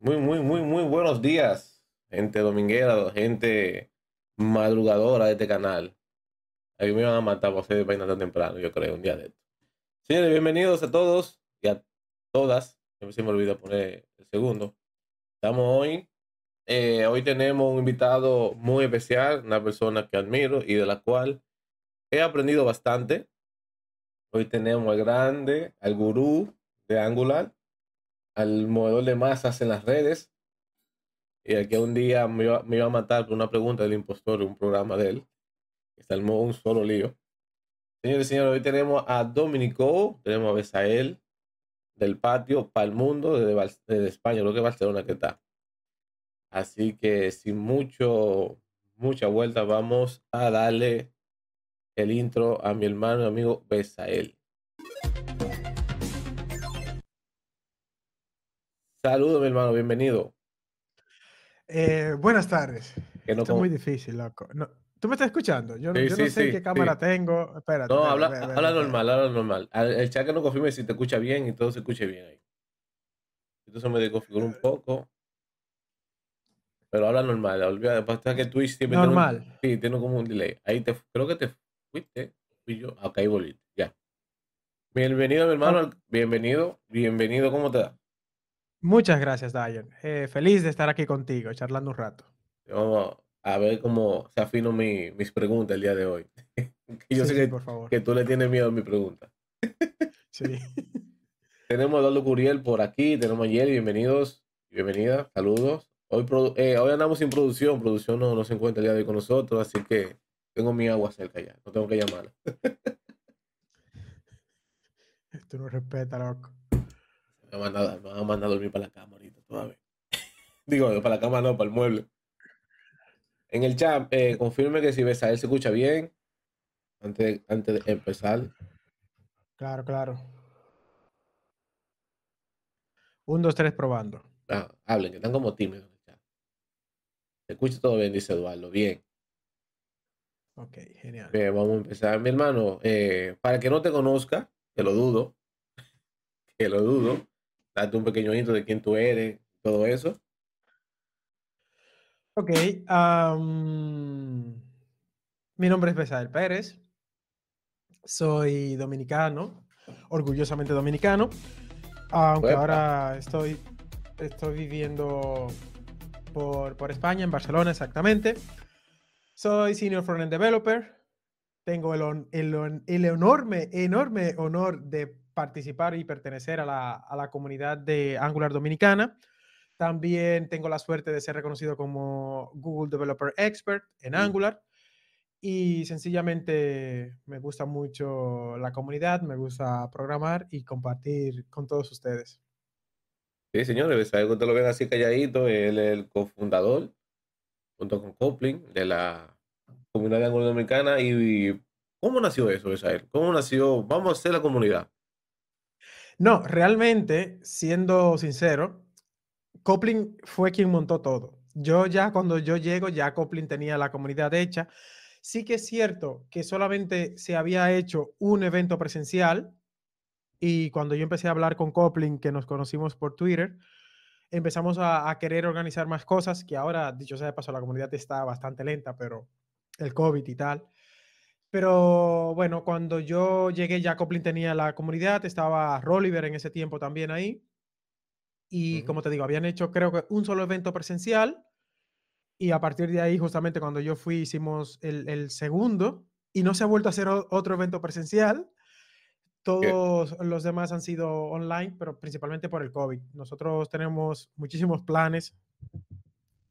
Muy, muy, muy, muy buenos días, gente dominguera, gente madrugadora de este canal. A mí me van a matar por hacer vaina tan temprano, yo creo, un día de esto. Señores, bienvenidos a todos y a todas. Siempre se me olvida poner el segundo. Estamos hoy. eh, hoy tenemos un invitado muy especial, una persona que admiro y de la cual he aprendido bastante. Hoy tenemos al grande, al gurú de Angular, al movedor de masas en las redes. Y al que un día me iba, a matar por una pregunta del impostor, un programa de él. Que se armó un solo lío. Señores y señores, hoy tenemos a Dominico, tenemos a Besael del patio para el mundo desde, España, lo que Barcelona que está. Así que sin mucho, mucha vuelta, vamos a darle el intro a mi hermano y amigo Besael. Saludos, mi hermano, bienvenido. Eh, buenas tardes. Que no Esto es muy difícil, loco. No, ¿Tú me estás escuchando? Yo, Sí, yo sí, no sé sí, qué cámara tengo. Espérate. No, habla, espérate, habla espérate. normal, habla normal. Al- El chat que no confirme si te escucha bien y todo se escuche bien ahí. Entonces me desconfiguro un poco. Pero habla normal. Olvida, pasa que Twitch siempre tiene un- Normal. sí, tiene como un delay. Ahí te, creo que te fuiste. Fui yo. Ah, Ok, ahí volviste. Ya. Bienvenido, mi hermano. Bienvenido. Bienvenido. ¿Cómo te da? Muchas gracias, Diane. Eh, feliz de estar aquí contigo, charlando un rato. Vamos a ver cómo se afino mi- mis preguntas el día de hoy. Que yo Sí, sé sí, que, por favor. que tú le tienes miedo a mi pregunta. Sí. Tenemos a Eduardo Curiel por aquí, tenemos a Yeli, bienvenidos, bienvenida, saludos. Hoy, eh, hoy andamos sin producción, producción no, no se encuentra el día de hoy con nosotros, así que tengo mi agua cerca ya, no tengo que llamarla. Tú no respetas, loco. Me van a me van a dormir para la cama ahorita todavía. Digo, para la cama no, para el mueble. En el chat, eh, confirme que si ves a él se escucha bien antes, antes de empezar. Claro, claro. Un, dos, tres, probando. Ah, hablen, que están como tímidos en el chat. Se escucha todo bien, dice Eduardo, bien. Ok, genial. Bien, vamos a empezar. Mi hermano, eh, para que no te conozca, que lo dudo, que lo dudo, date un pequeño intro de quién tú eres, todo eso. Ok. am, mi nombre es Besael Pérez. Soy dominicano, orgullosamente dominicano. Aunque Uepa. ahora estoy, estoy viviendo por, por España, en Barcelona exactamente. Soy Senior Frontend Developer. Tengo el, el el enorme, enorme honor de participar y pertenecer a la, a la comunidad de Angular Dominicana. También tengo la suerte de ser reconocido como Google Developer Expert en Mm. Angular. Y sencillamente me gusta mucho la comunidad, me gusta programar y compartir con todos ustedes. Sí, señores, que usted lo ven así calladito, él es el cofundador, junto con Coplin, de la comunidad de Angular Dominicana. ¿Y cómo nació eso, Besael? ¿Cómo nació? Vamos a hacer la comunidad. No, realmente, siendo sincero, Kotlin fue quien montó todo. Yo ya cuando yo llego, ya Kotlin tenía la comunidad hecha. Sí que es cierto que solamente se había hecho un evento presencial y cuando yo empecé a hablar con Kotlin, que nos conocimos por Twitter, empezamos a, a querer organizar más cosas, que ahora, dicho sea de paso, la comunidad está bastante lenta, pero el COVID y tal. Pero bueno, cuando yo llegué ya Kotlin tenía la comunidad, estaba Rolliver en ese tiempo también ahí. Y como te digo, habían hecho creo que un solo evento presencial. Y a partir de ahí, justamente cuando yo fui, hicimos el, el segundo. Y no se ha vuelto a hacer otro evento presencial. Todos los demás han sido online, pero principalmente por el COVID. Nosotros tenemos muchísimos planes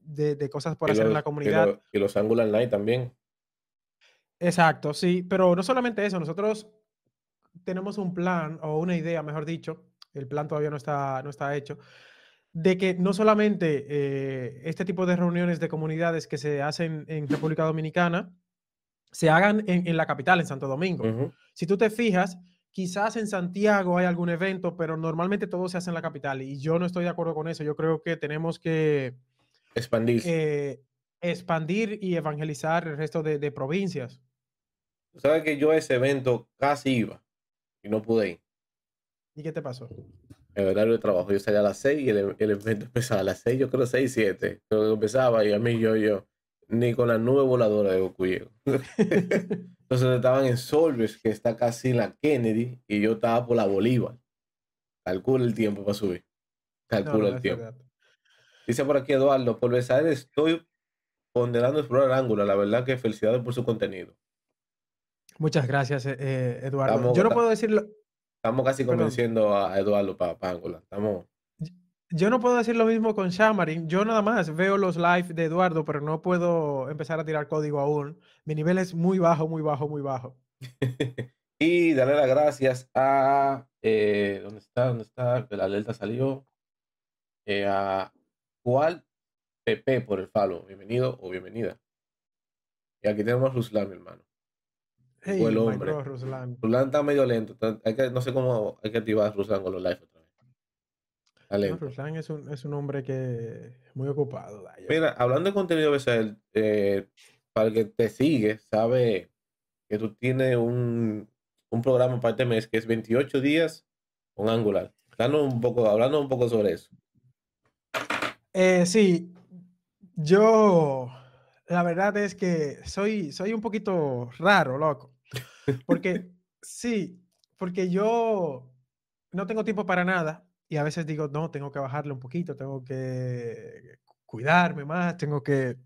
de, de cosas por Y hacer en la y comunidad. y los Angular Online también. Exacto, sí, pero no solamente eso, nosotros tenemos un plan o una idea, mejor dicho, el plan todavía no está, no está hecho, de que no solamente eh, este tipo de reuniones de comunidades que se hacen en República Dominicana se hagan en, en la capital, en Santo Domingo. Si tú te fijas, quizás en Santiago hay algún evento, pero normalmente todo se hace en la capital y yo no estoy de acuerdo con eso. Yo creo que tenemos que Expandirse. eh, expandir y evangelizar el resto de, de provincias. Tú sabes que yo a ese evento casi iba y no pude ir. ¿Y qué te pasó? el horario de trabajo. Yo salía a las 6 y el, el evento empezaba a las 6, yo creo 6, 7. Creo que empezaba y a mí yo, yo, ni con la nube voladora de Goku llego. Entonces estaban en Solves, que está casi en la Kennedy, y yo estaba por la Bolívar. Calcula el tiempo para subir. Calcula no, el tiempo. verdad. Dice por aquí Eduardo, por besar estoy ponderando explorar Angular. La verdad que felicidades por su contenido. Muchas gracias, eh, eh, Eduardo. Estamos- Yo no puedo decirlo, Estamos casi Perdón. convenciendo a Eduardo para Angular. Estamos... yo no puedo decir lo mismo con Xamarin. Yo nada más veo los live de Eduardo, pero no puedo empezar a tirar código aún. Mi nivel es muy bajo, muy bajo, muy bajo. y darle las gracias a... eh, ¿Dónde está? ¿Dónde está? La alerta salió. Eh, a Cual PP por el follow. Bienvenido o bienvenida. Y aquí tenemos a Ruslan, mi hermano. Hey, el hombre. bro, Ruslan. Ruslan está medio lento. está- Hay que, no sé cómo hay que activar a Ruslan con los live otra vez. No. Ruslan es un, es un hombre que muy ocupado. Mira, hablando de contenido BSL, eh, para el que te sigue, sabe que tú tienes un, un programa para este mes que es 28 días con Angular. Danos un poco, hablando un poco sobre eso. Eh, sí, yo la verdad es que soy, soy un poquito raro, loco. Porque sí, porque yo no tengo tiempo para nada y a veces digo, no, tengo que bajarle un poquito, tengo que cuidarme más, tengo que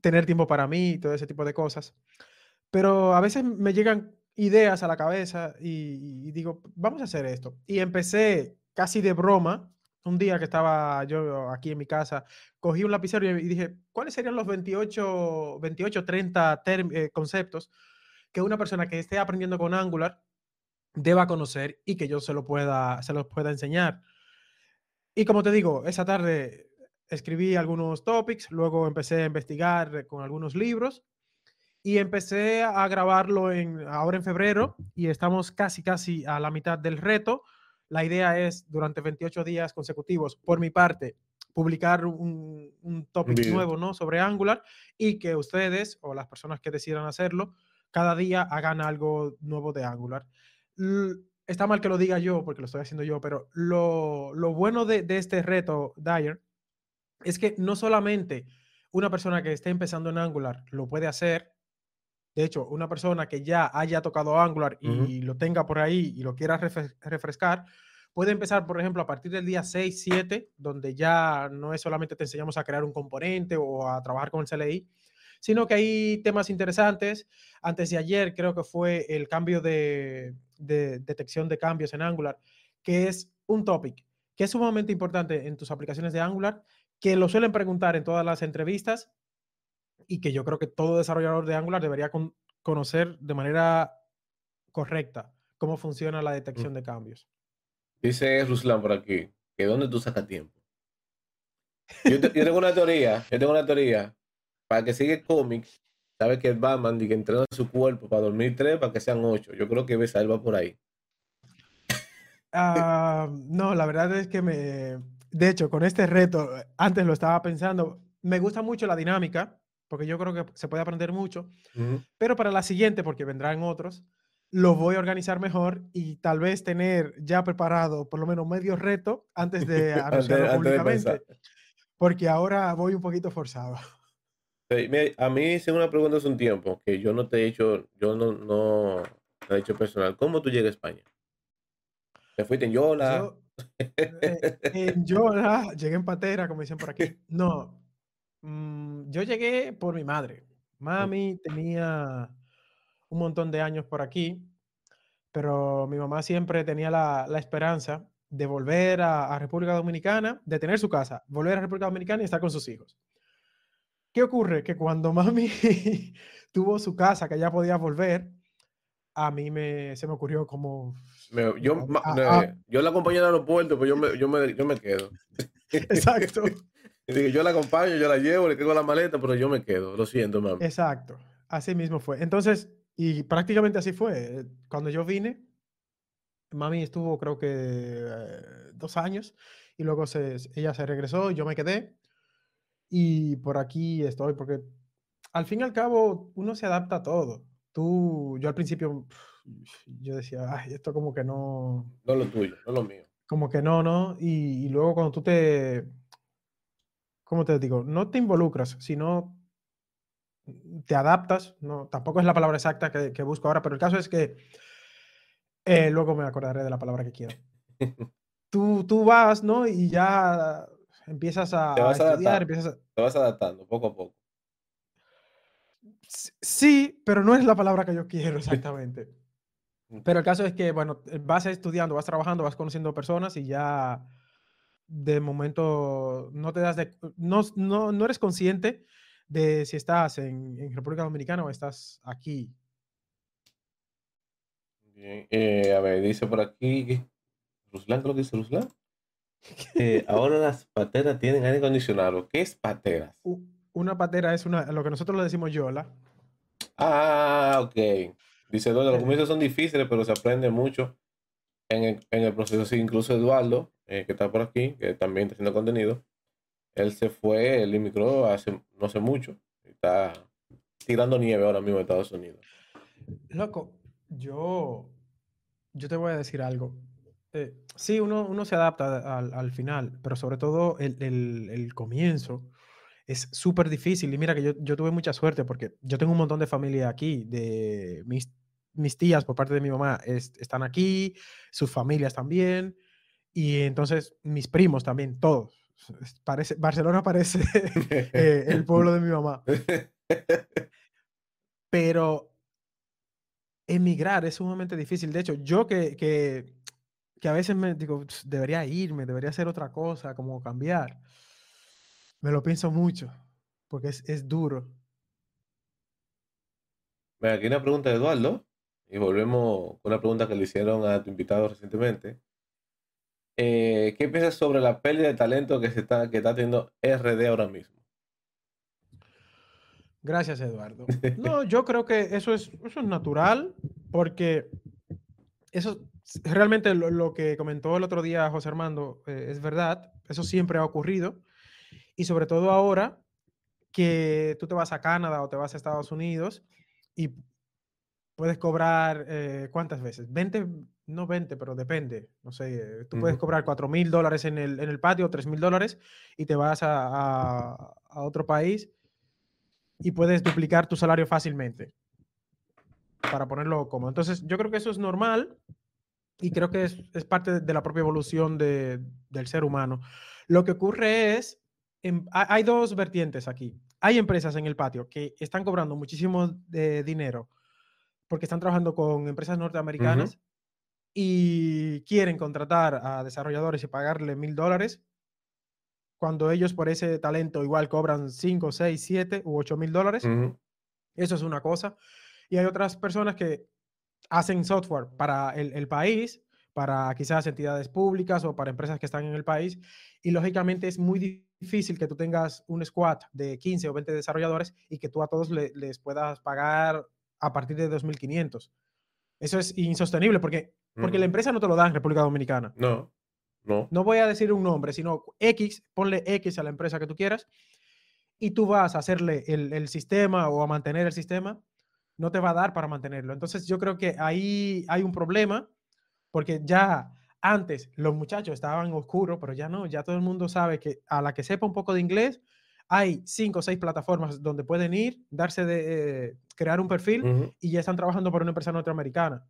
tener tiempo para mí y todo ese tipo de cosas. Pero a veces me llegan ideas a la cabeza y, y digo, vamos a hacer esto. Y empecé casi de broma, un día que estaba yo aquí en mi casa, cogí un lapicero y dije, ¿cuáles serían los 28, 28 30 term- eh, conceptos que una persona que esté aprendiendo con Angular deba conocer y que yo se lo pueda, se los pueda enseñar? Y como te digo, esa tarde escribí algunos topics, luego empecé a investigar con algunos libros y empecé a grabarlo en, ahora en febrero y estamos casi, casi a la mitad del reto. La idea es durante 28 días consecutivos, por mi parte, publicar un, un topic nuevo ¿no? sobre Angular y que ustedes o las personas que decidan hacerlo, cada día hagan algo nuevo de Angular. L- está mal que lo diga yo porque lo estoy haciendo yo, pero lo, lo bueno de, de este reto, Dyer, es que no solamente una persona que esté empezando en Angular lo puede hacer, de hecho, una persona que ya haya tocado Angular y lo tenga por ahí y lo quiera refres- refrescar, puede empezar, por ejemplo, a partir del día 6, 7, donde ya no es solamente te enseñamos a crear un componente o a trabajar con el CLI, sino que hay temas interesantes. Antes de ayer creo que fue el cambio de, de detección de cambios en Angular, que es un topic que es sumamente importante en tus aplicaciones de Angular, que lo suelen preguntar en todas las entrevistas y que yo creo que todo desarrollador de Angular debería con- conocer de manera correcta cómo funciona la detección de cambios. Dice Ruslan por aquí, que dónde tú sacas tiempo. Yo, te- yo tengo una teoría, yo tengo una teoría. Para que siga cómics, sabe que el Batman y que entrena su cuerpo para dormir tres para que sean ocho. Yo creo que Besael va por ahí. Ah, no, la verdad es que me... De hecho, con este reto, antes lo estaba pensando, me gusta mucho la dinámica, porque yo creo que se puede aprender mucho, Ujú. pero para la siguiente, porque vendrán otros, lo voy a organizar mejor y tal vez tener ya preparado por lo menos medio reto antes de Antes- anunciarlo antes de públicamente, pensar. porque ahora voy un poquito forzado. A mí hice una pregunta hace un tiempo que yo no te he hecho, yo no, no te he hecho personal. ¿Cómo tú llegas a España? ¿Te fuiste en Yola? Yo, eh, en Yola, llegué en patera, como dicen por aquí. No, mm, yo llegué por mi madre. Mami tenía un montón de años por aquí, pero mi mamá siempre tenía la, la esperanza de volver a, a República Dominicana, de tener su casa, volver a República Dominicana y estar con sus hijos. ¿Qué ocurre? Que cuando mami tuvo su casa, que ya podía volver, a mí me, se me ocurrió como... Me- yo, Ah, ah, no, ah. eh, yo la acompañé al aeropuerto, pues yo me, yo me, yo me quedo. Exacto. Yo la acompaño, yo la llevo, le quedo la maleta, pero yo me quedo. Lo siento, mami. Exacto, así mismo fue. Entonces, y prácticamente así fue. Cuando yo vine, mami estuvo creo que eh, dos años y luego se, ella se regresó y yo me quedé. Y por aquí estoy, porque al fin y al cabo uno se adapta a todo. Tú, yo al principio, yo decía, ay, esto como que no, No lo tuyo, no lo mío. como que no, ¿no? Y, y luego cuando tú te, ¿cómo te digo? No te involucras, sino te adaptas, no, tampoco es la palabra exacta que, que busco ahora, pero el caso es que eh, luego me acordaré de la palabra que quiero. Tú, tú vas, ¿no? Y ya empiezas a, Te vas a estudiar, empiezas a... te vas adaptando poco a poco. Sí, pero no es la palabra que yo quiero exactamente. Pero el caso es que, bueno, eh, vas estudiando, vas trabajando, vas conociendo personas y ya de momento no te das de, no, no, no eres consciente de si estás en, en República Dominicana o estás aquí. Bien, eh, a ver, dice por aquí. Ruslan, creo que dice Ruslan. Ahora las pateras tienen aire acondicionado. ¿Qué es pateras? Una patera es una, lo que nosotros le decimos yola. Ah, ok. Dice Eduardo, los comienzos son difíciles, pero se aprende mucho en el, en el proceso. Sí, incluso Eduardo, eh, que está por aquí, que también está haciendo contenido, él se fue, él emigró hace, no hace mucho. Está tirando nieve ahora mismo en Estados Unidos. Loco, yo, yo te voy a decir algo. Eh, sí, uno, uno se adapta al, al final, pero sobre todo el, el- el comienzo es súper difícil. Y mira que yo, yo tuve mucha suerte porque yo tengo un montón de familia aquí, de mis, mis tías por parte de mi mamá es- están aquí, sus familias también, y entonces mis primos también, todos. Parece, Barcelona parece eh, el pueblo de mi mamá, pero emigrar es sumamente difícil. De hecho, yo que, que, que a veces me digo, "Ps, debería irme, debería hacer otra cosa, como cambiar. Me lo pienso mucho, porque es, es duro. Mira, aquí una pregunta de Eduardo, y volvemos con una pregunta que le hicieron a tu invitado recientemente. Eh, ¿qué piensas sobre la pérdida de talento que se está, que está teniendo RD ahora mismo? Gracias, Eduardo. No, yo creo que eso es, eso es natural, porque eso realmente lo, lo que comentó el otro día José Armando eh, es verdad, eso siempre ha ocurrido, y sobre todo ahora que tú te vas a Canadá o te vas a Estados Unidos y puedes cobrar, eh, ¿cuántas veces? 20, no 20, pero depende, no sé, tú puedes cobrar 4 mil dólares en el, en el patio, 3 mil dólares, y te vas a, a- a otro país y puedes duplicar tu salario fácilmente, para ponerlo como. Entonces, yo creo que eso es normal y creo que es, es parte de la propia evolución de- del ser humano. Lo que ocurre es, en- ha- hay dos vertientes aquí. Hay empresas en el patio que están cobrando muchísimo de dinero porque están trabajando con empresas norteamericanas y quieren contratar a desarrolladores y pagarle mil dólares cuando ellos por ese talento igual cobran 5, 6, 7 u 8 mil dólares. Eso es una cosa. Y hay otras personas que hacen software para el, el país, para quizás entidades públicas o para empresas que están en el país. Y lógicamente es muy difícil que tú tengas un squad de 15 o 20 desarrolladores y que tú a todos le- les puedas pagar a partir de 2.500. Eso es insostenible porque, porque la empresa no te lo da en República Dominicana. No, no. No voy a decir un nombre, sino X, ponle X a la empresa que tú quieras y tú vas a hacerle el, el sistema o a mantener el sistema, no te va a dar para mantenerlo. Entonces yo creo que ahí hay un problema porque ya antes los muchachos estaban oscuros, pero ya no, ya todo el mundo sabe que a la que sepa un poco de inglés, hay cinco o seis plataformas donde pueden ir, darse de, eh, crear un perfil y ya están trabajando para una empresa norteamericana.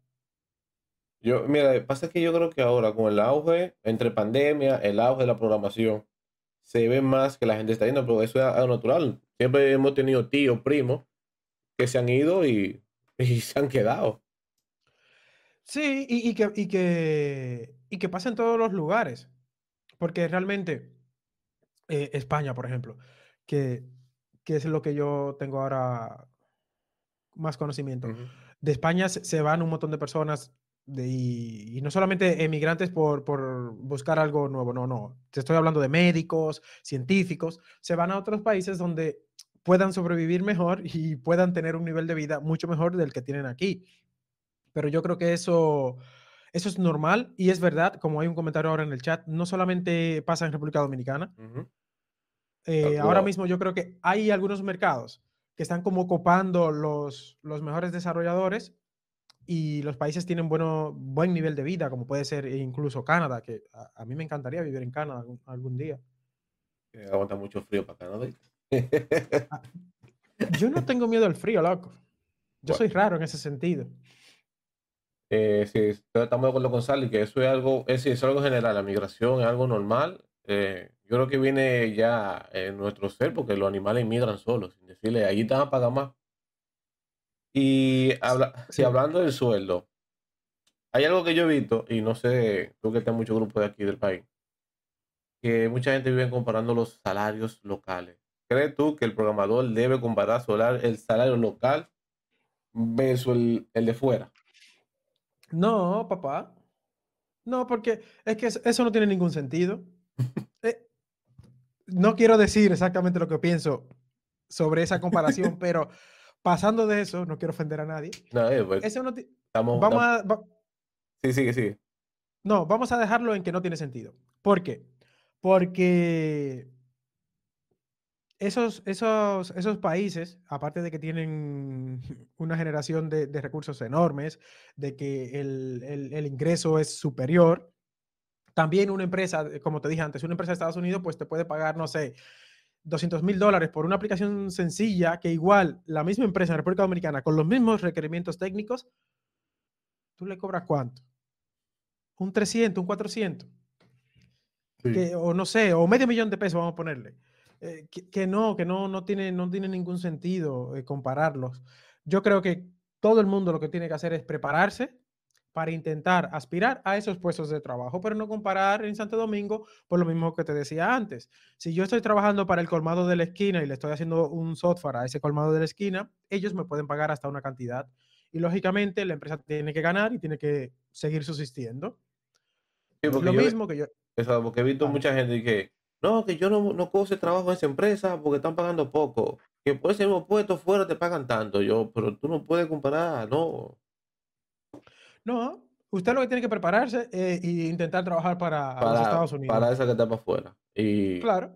Yo, mira, pasa que yo creo que ahora con el auge, entre pandemia, el auge de la programación, se ve más que la gente está yendo, pero eso es algo natural. Siempre hemos tenido tíos, primos, que se han ido y, y se han quedado. Sí, y, y que, y, que, y que pasa en todos los lugares, porque realmente eh, España, por ejemplo, que, que es lo que yo tengo ahora más conocimiento. De España se, se van un montón de personas de, y, y no solamente emigrantes por, por buscar algo nuevo, no, no. Te estoy hablando de médicos, científicos, se van a otros países donde puedan sobrevivir mejor y puedan tener un nivel de vida mucho mejor del que tienen aquí. Pero yo creo que eso, eso es normal y es verdad, como hay un comentario ahora en el chat, no solamente pasa en República Dominicana, Ujú. eh, ahora mismo yo creo que hay algunos mercados que están como copando los, los mejores desarrolladores y los países tienen bueno, buen nivel de vida, como puede ser incluso Canadá, que a, mí me encantaría vivir en Canadá algún, día. aguanta mucho frío para Canadá. Yo no tengo miedo al frío, loco. Yo soy raro en ese sentido. Eh, sí, estamos de acuerdo con Sally, que eso es algo, es, es algo general, la migración es algo normal. Eh, yo creo que viene ya en nuestro ser, porque los animales migran solos, sin decirle, allí te van a pagar más. Y habla, si hablando del sueldo, hay algo que yo he visto, y no sé, tú que estás en muchos grupos de aquí del país, que mucha gente vive comparando los salarios locales. ¿Crees tú que el programador debe comparar el salario local versus el, el de fuera? No, papá. No, porque es que eso no tiene ningún sentido. Eh, no quiero decir exactamente lo que pienso sobre esa comparación, pero pasando de eso, no quiero ofender a nadie. No, eh, pues, eso no vamos a. Sí, sigue, sigue. No, vamos a dejarlo en que no tiene sentido. ¿Por qué? Porque esos, esos, esos países, aparte de que tienen una generación de, recursos enormes, de que el, ingreso es superior, también una empresa, como te dije antes, una empresa de Estados Unidos, pues te puede pagar, no sé, 200 mil dólares por una aplicación sencilla que igual la misma empresa en República Dominicana, con los mismos requerimientos técnicos, tú le cobras cuánto? Un 300, un 400. o no sé, o medio millón de pesos, vamos a ponerle. Eh, que, no, que no, no, tiene, no tiene ningún sentido eh, compararlos. Yo creo que todo el mundo lo que tiene que hacer es prepararse para intentar aspirar a esos puestos de trabajo, pero no comparar en Santo Domingo por lo mismo que te decía antes. Si yo estoy trabajando para el colmado de la esquina y le estoy haciendo un software a ese colmado de la esquina, ellos me pueden pagar hasta una cantidad. Y lógicamente la empresa tiene que ganar y tiene que seguir subsistiendo. lo mismo que yo... Eso, porque he visto mucha gente que no, que yo no, no puedo hacer trabajo en esa empresa porque están pagando poco. Que por ese mismo puesto fuera te pagan tanto. Yo, pero tú no puedes comparar, no. No, usted lo que tiene que prepararse e intentar trabajar para, los Estados Unidos. Para esa que está para afuera. Y, claro.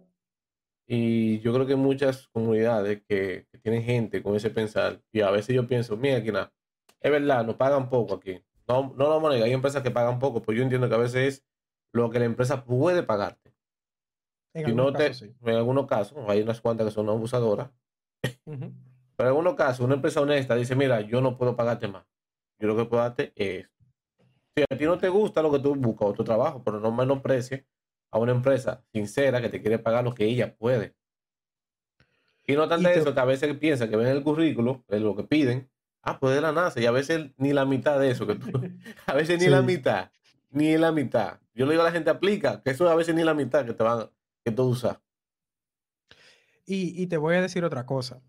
Y yo creo que muchas comunidades que, tienen gente con ese pensar, y a veces yo pienso, mira, aquí nada, es verdad, nos pagan poco aquí. No, no lo vamos a negar, hay empresas que pagan poco, pues yo entiendo que a veces es lo que la empresa puede pagarte. En, algunos casos, hay unas cuantas que son abusadoras. Pero en algunos casos, una empresa honesta dice, mira, yo no puedo pagarte más. Yo lo que puedo darte es, si a ti no te gusta lo que tú buscas o tu trabajo, pero no menosprecies a una empresa sincera que te quiere pagar lo que ella puede. Y no tanto eso, que a veces piensa que ven el currículo, es lo que piden, ah, pues de la NASA, y a veces ni la mitad de eso que tú, a veces ni la mitad, ni la mitad. Yo le digo a la gente, aplica, que eso a veces ni la mitad que te van, que tú usas. Y, te voy a decir otra cosa.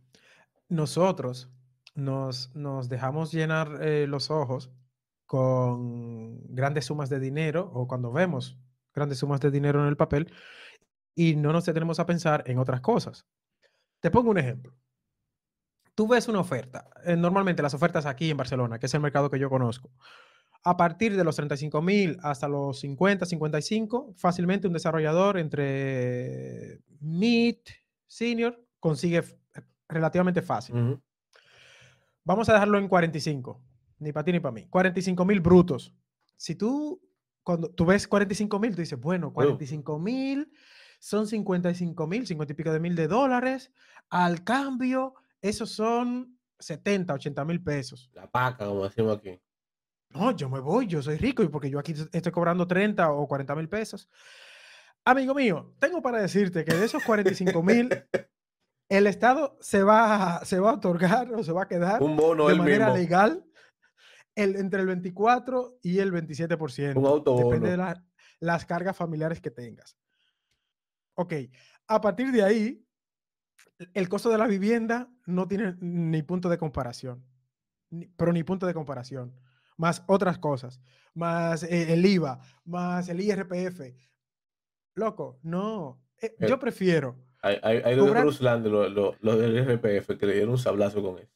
Nosotros nos, nos dejamos llenar eh, los ojos con grandes sumas de dinero o cuando vemos grandes sumas de dinero en el papel y no nos detenemos a pensar en otras cosas. Te pongo un ejemplo. Tú ves una oferta, eh, normalmente las ofertas aquí en Barcelona, que es el mercado que yo conozco, a partir de los 35 mil hasta los 50, 55, fácilmente un desarrollador entre mid, senior, consigue relativamente fácil. Vamos a dejarlo en 45, ni para ti ni para mí. 45 mil brutos. Si tú, cuando tú ves 45 mil, tú dices, bueno, 45 mil son 55 mil, 50 y pico de mil de dólares. Al cambio, esos son 70, 80 mil pesos. La paca, como decimos aquí. No, yo me voy, yo soy rico y porque yo aquí estoy cobrando 30 o 40 mil pesos. Amigo mío, tengo para decirte que de esos 45 mil, el Estado se va, se va a otorgar o se va a quedar Un bono de manera legal el, entre el 24 y el 27%. Un autobono. Depende de las cargas familiares que tengas. Ok, a partir de ahí, el costo de la vivienda no tiene ni punto de comparación, pero ni punto de comparación más otras cosas, más eh, el IVA, más el IRPF. Loco, no. Eh, yo eh, prefiero. Hay, hay, hay cobrar... de lo, lo, lo, del IRPF, que le dieron un sablazo con eso.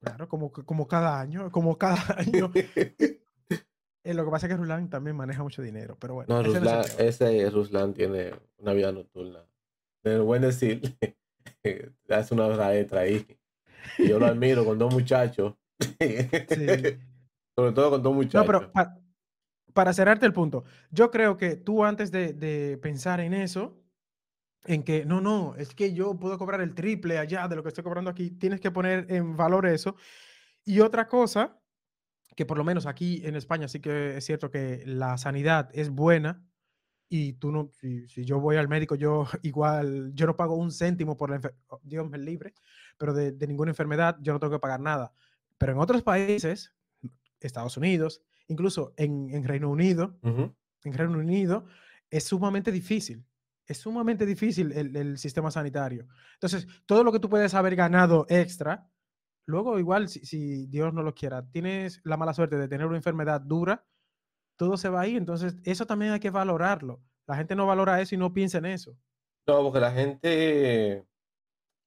Claro, como, como cada año, como cada año. lo que pasa es que Ruslan también maneja mucho dinero, pero bueno. No, Ruslan, ese Ruslan tiene una vida nocturna. De buen decir, hace una obra extra ahí. Y yo lo admiro con dos muchachos Sí. Sobre todo con todo muchachos. No, pero pa- para cerrarte el punto, yo creo que tú antes de, de pensar en eso, en que no, no, es que yo puedo cobrar el triple allá de lo que estoy cobrando aquí, tienes que poner en valor eso. Y otra cosa, que por lo menos aquí en España sí que es cierto que la sanidad es buena y tú no, si, si yo voy al médico, yo igual, yo no pago un céntimo por la enfermedad, Dios me libre, pero de, de ninguna enfermedad yo no tengo que pagar nada. Pero en otros países, Estados Unidos, incluso en, en Reino Unido, en Reino Unido, es sumamente difícil. Es sumamente difícil el, el sistema sanitario. Entonces, todo lo que tú puedes haber ganado extra, luego igual, si, si Dios no lo quiera, tienes la mala suerte de tener una enfermedad dura, todo se va ahí. Entonces, eso también hay que valorarlo. La gente no valora eso y no piensa en eso. No, porque la gente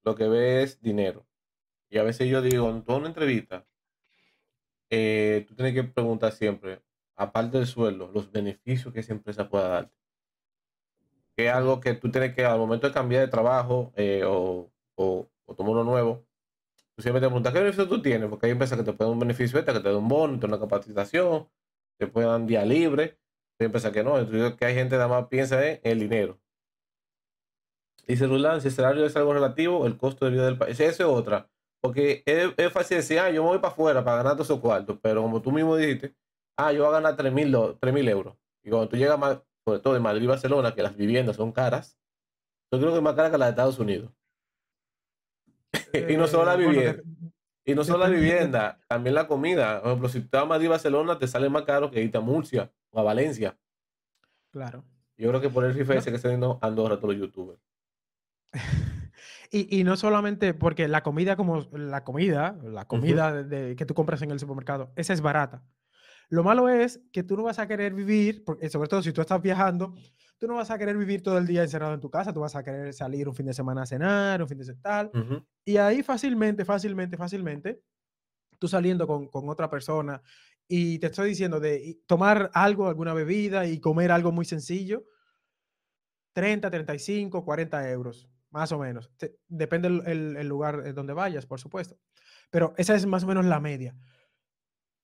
lo que ve es dinero. Y a veces yo digo, en toda una entrevista, eh, tú tienes que preguntar siempre, aparte del sueldo, los beneficios que esa empresa pueda darte. Que es algo que tú tienes que, al momento de cambiar de trabajo eh, o, o, tomar uno nuevo, tú siempre te preguntas, ¿qué beneficio tú tienes? Porque hay empresas que te pueden dar un beneficio que te dan un bono, te dan una capacitación, te pueden dar día libre. Hay empresas que no. Entonces, que hay gente que nada más piensa en el dinero. Dice Rulán, si el salario es algo relativo, el costo de vida del país. Esa es otra. Porque es, es fácil decir, ah, yo me voy para afuera para ganar todos esos cuartos. Pero como tú mismo dijiste, ah, yo voy a ganar 3 mil euros. Y cuando tú llegas, más, sobre todo de Madrid y Barcelona, que las viviendas son caras, yo creo que es más cara que las de Estados Unidos. y no solo la Eh, bueno, vivienda. Y no solo la vivienda, también la comida. Por ejemplo, si tú vas a Madrid y Barcelona, te sale más caro que irte a Murcia o a Valencia. Claro. Yo creo que por el rife No. que está haciendo Andorra todos los youtubers. Y, y no solamente porque la comida como la comida, la comida de- de- que tú compras en el supermercado, esa es barata. Lo malo es que tú no vas a querer vivir, porque, sobre todo si tú estás viajando, tú no vas a querer vivir todo el día encerrado en tu casa, tú vas a querer salir un fin de semana a cenar, un fin de semana tal. Ujú. Y ahí fácilmente, fácilmente, fácilmente, tú saliendo con, con otra persona y te estoy diciendo de tomar algo, alguna bebida y comer algo muy sencillo, 30, 35, 40 euros, más o menos. Te- depende el, el- el lugar en donde vayas, por supuesto. Pero esa es más o menos la media.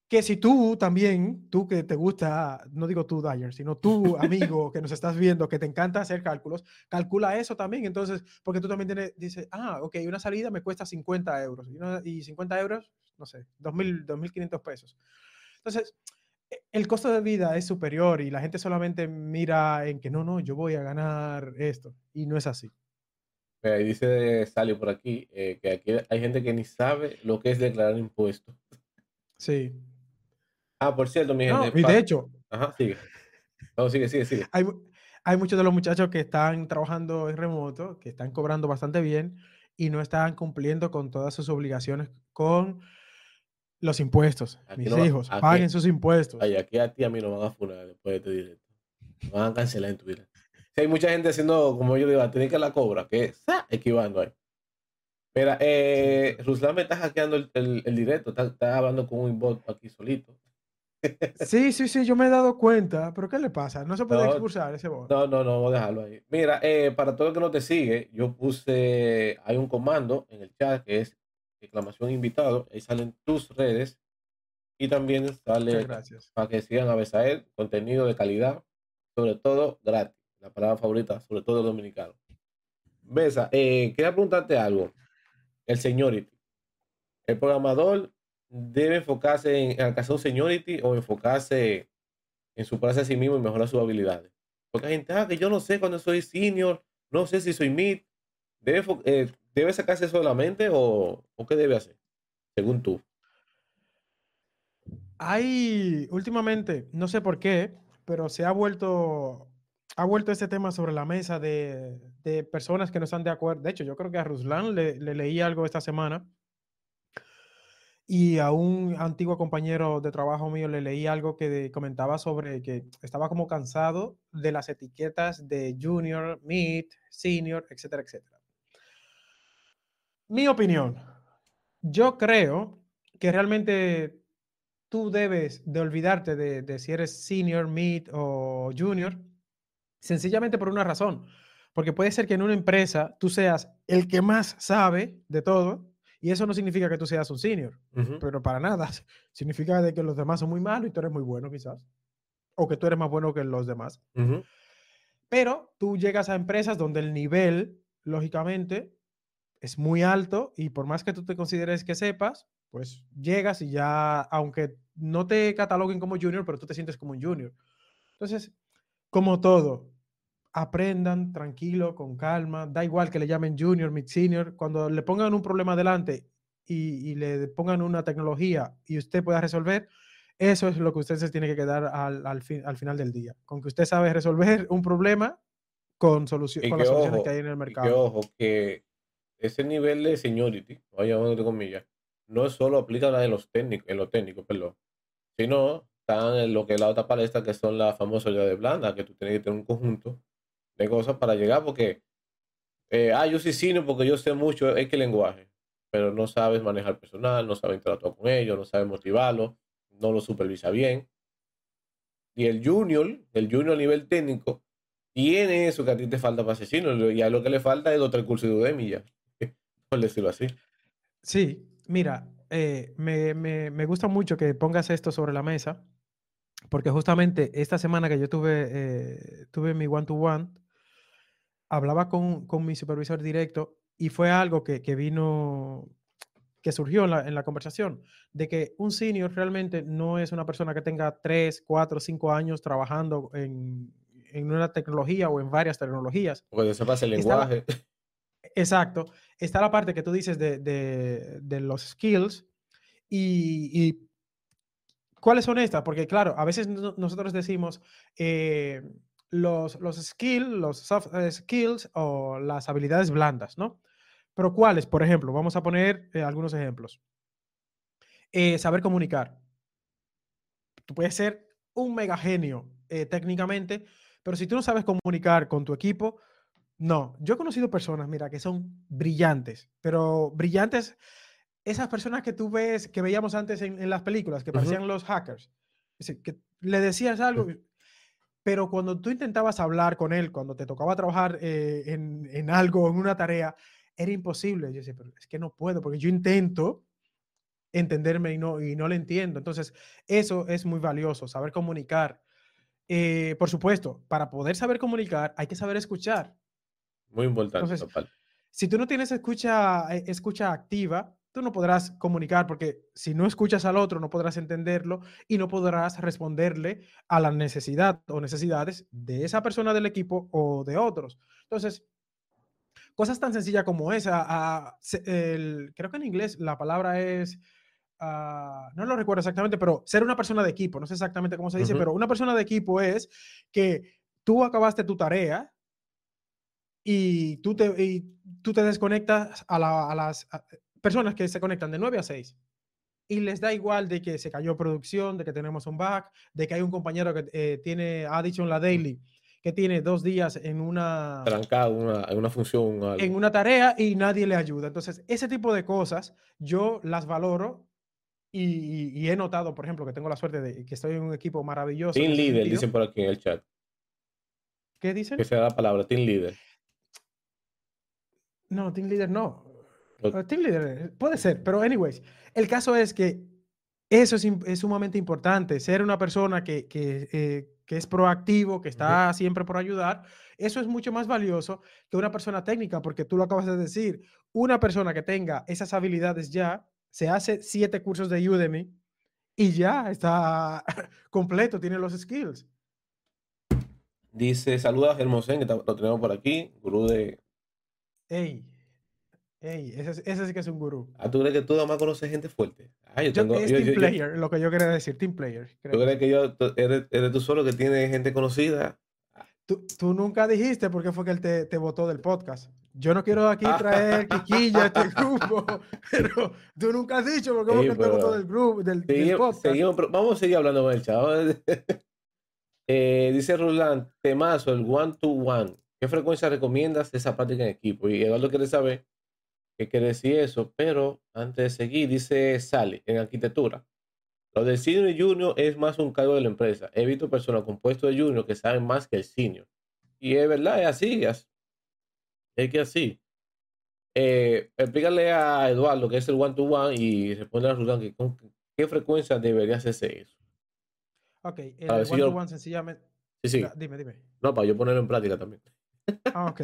Que si tú también, tú que te gusta, no digo tú, Dyer, sino tú, amigo, que nos estás viendo, que te encanta hacer cálculos, calcula eso también. Entonces, porque tú también tienes, dices, ah, ok, una salida me cuesta 50 euros. Y, una- y 50 euros, no sé, 2.000, 2.500 pesos. Entonces, e- el costo de vida es superior y la gente solamente mira en que no, no, yo voy a ganar esto. Y no es así. Y dice Sally por aquí eh, que aquí hay gente que ni sabe lo que es declarar impuestos. Sí. Ah, por cierto, mi No, gente. y de hecho, Ajá, sigue. No, sigue, sigue, sigue. hay, hay muchos de los muchachos que están trabajando en remoto, que están cobrando bastante bien y no están cumpliendo con todas sus obligaciones con los impuestos. Aquí Mis no hijos, aquí- paguen sus impuestos. Ay, aquí a ti a mí no van a funar después de este directo. Me van a cancelar en Twitter. Sí, hay mucha gente haciendo, como yo digo, tiene que la cobra, que es equivando ahí. Mira, eh, Ruslan me está hackeando el, el- el directo, está, está hablando con un inbot aquí solito. Sí, sí, sí, yo me he dado cuenta, pero ¿qué le pasa? No se puede No, expulsar ese bot. No, no, no, voy a dejarlo ahí. Mira, eh, para todo el que no te sigue, yo puse, hay un comando en el chat que es exclamación invitado, ahí salen tus redes y también sale gracias. para que sigan a Besael, contenido de calidad, sobre todo gratis, la palabra favorita, sobre todo dominicano. Besa, eh, quería preguntarte algo, el seniority. ¿El programador debe enfocarse en alcanzar un seniority o enfocarse en superarse a sí mismo y mejorar sus habilidades? Porque hay gente, ah, que yo no sé cuando soy senior, no sé si soy mid. ¿Debe, eh, ¿debe sacarse eso de la mente o, o qué debe hacer? Según tú. Hay últimamente, no sé por qué, pero se ha vuelto, ha vuelto este tema sobre la mesa de, personas que no están de acuerdo. De hecho, yo creo que a Ruslan le, le leí algo esta semana y a un antiguo compañero de trabajo mío le leí algo que de- comentaba sobre que estaba como cansado de las etiquetas de junior, mid, senior, etcétera, etcétera. Mi opinión, yo creo que realmente tú debes de olvidarte de, de si eres senior, mid o junior, sencillamente por una razón. Porque puede ser que en una empresa tú seas el que más sabe de todo Y eso no significa que tú seas un senior, pero para nada. Significa de que los demás son muy malos y tú eres muy bueno, quizás. O que tú eres más bueno que los demás. Pero tú llegas a empresas donde el nivel, lógicamente, es muy alto y por más que tú te consideres que sepas, pues llegas y ya, aunque no te cataloguen como junior, pero tú te sientes como un junior. Entonces, como todo, aprendan tranquilo, con calma, da igual que le llamen junior, mid senior, cuando le pongan un problema adelante y, y le pongan una tecnología y usted pueda resolver, eso es lo que usted se tiene que quedar al, al fin- al final del día, con que usted sabe resolver un problema con, Y con las soluciones ojo, que hay en el y que mercado. ojo, que ese nivel de seniority, vaya entre comillas, no solo aplica en los técnicos, en lo técnico, perdón, sino están en lo que es la otra palestra, que son las famosas habilidades blandas, que tú tienes que tener un conjunto de cosas para llegar, porque, eh, ah, yo soy senior porque yo sé mucho X lenguaje, pero no sabes manejar personal, no sabes interactuar con ellos, no sabes motivarlos, no lo supervisa bien. Y el junior, el junior a nivel técnico, tiene eso que a ti te falta para senior, y a lo que le falta es otro curso de Udemy ya, por decirlo así. Sí, mira, eh, me, me- me gusta mucho que pongas esto sobre la mesa, porque justamente esta semana que yo tuve, eh, tuve mi one-to-one, hablaba con, con mi supervisor directo y fue algo que, que vino, que surgió en la, en la conversación, de que un senior realmente no es una persona que tenga 3, 4, 5 años trabajando en, en una tecnología o en varias tecnologías. Porque sepas el Está la- lenguaje. Exacto. Está la parte que tú dices de, de- de los skills y, y cuáles son estas, porque claro, a veces no- nosotros decimos eh, los, los skills, los soft eh, skills o las habilidades blandas, ¿no? Pero cuáles, por ejemplo, vamos a poner eh, algunos ejemplos. Eh, saber comunicar. Tú puedes ser un mega genio eh, técnicamente, pero si tú no sabes comunicar con tu equipo, no, yo he conocido personas, mira, que son brillantes, pero brillantes, esas personas que tú ves, que veíamos antes en, en las películas, que parecían los hackers, es decir, que le decías algo, pero cuando tú intentabas hablar con él, cuando te tocaba trabajar eh, en, en algo, en una tarea, era imposible. Yo decía, pero es que no puedo, porque yo intento entenderme y no, y no le entiendo. Entonces, eso es muy valioso, saber comunicar. Eh, por supuesto, para poder saber comunicar, hay que saber escuchar. Muy importante Entonces, si tú no tienes escucha, eh, escucha activa, tú no podrás comunicar porque si no escuchas al otro no podrás entenderlo y no podrás responderle a la necesidad o necesidades de esa persona del equipo o de otros. Entonces, cosas tan sencillas como esa, ah, el- creo que en inglés la palabra es, ah, no lo recuerdo exactamente, pero ser una persona de equipo, no sé exactamente cómo se dice, pero una persona de equipo es que tú acabaste tu tarea y tú te, y tú te desconectas a, la- a las a- personas que se conectan de 9 a 6 y les da igual de que se cayó producción, de que tenemos un back, de que hay un compañero que eh, tiene, ha dicho en la daily, que tiene dos días en una, Trancado una, en una función. algo. en una tarea y nadie le ayuda. Entonces, ese tipo de cosas yo las valoro y, he notado, por ejemplo, que tengo la suerte de que estoy en un equipo maravilloso. Team leader, sentido. dicen por aquí en el chat. ¿Qué dicen? Que sea la palabra, team leader. No, team leader no. Team leader eh, puede ser, pero anyways, el caso es que eso es, es sumamente importante, ser una persona que, que, eh, que es proactivo, que está siempre por ayudar, eso es mucho más valioso que una persona técnica, porque tú lo acabas de decir, una persona que tenga esas habilidades ya, se hace siete cursos de Udemy y ya está completo, tiene los skills. Dice, saluda a Hermosén, que lo tenemos por aquí. Gurú de. Ey, ey, ese, es- ese sí que es un gurú. Ah, ¿tú crees que tú además conoces gente fuerte? Ah, yo Yo- tengo. es yo- team yo- yo- player, lo que yo quería decir, team player. ¿Tú creo. crees que yo tú- eres, eres tú solo que tiene gente conocida? Tú, tú nunca dijiste por qué fue que él te, te votó del podcast. Yo no quiero aquí traer quiquilla a este grupo, pero tú nunca has dicho por qué fue Sí, que él te votó pero del grupo, del, del Seguimos, podcast. seguimos, vamos a seguir hablando con el chavo. Eh, dice Roland, temazo, el one to one. ¿Qué frecuencia recomiendas esa práctica en equipo? Y Eduardo quiere saber qué quiere decir eso, pero antes de seguir, dice Sally, en arquitectura. Lo del senior y junior es más un cargo de la empresa. He visto personas con puesto de junior que saben más que el senior. Y es verdad, es así. Es, es que así. eh, explícale a Eduardo que es el one-to-one y responde a Rudán que con qué frecuencia debería hacerse eso. Ok, el A ver si one to yo- one sencillamente. Sí, sí. Dime, dime. No, para yo ponerlo en práctica también. Ah, ok.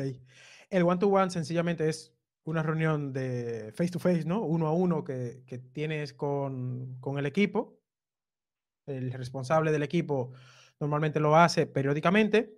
El one to one sencillamente es una reunión de face to face, ¿no? Uno a uno que, que tienes con, con el equipo. El responsable del equipo normalmente lo hace periódicamente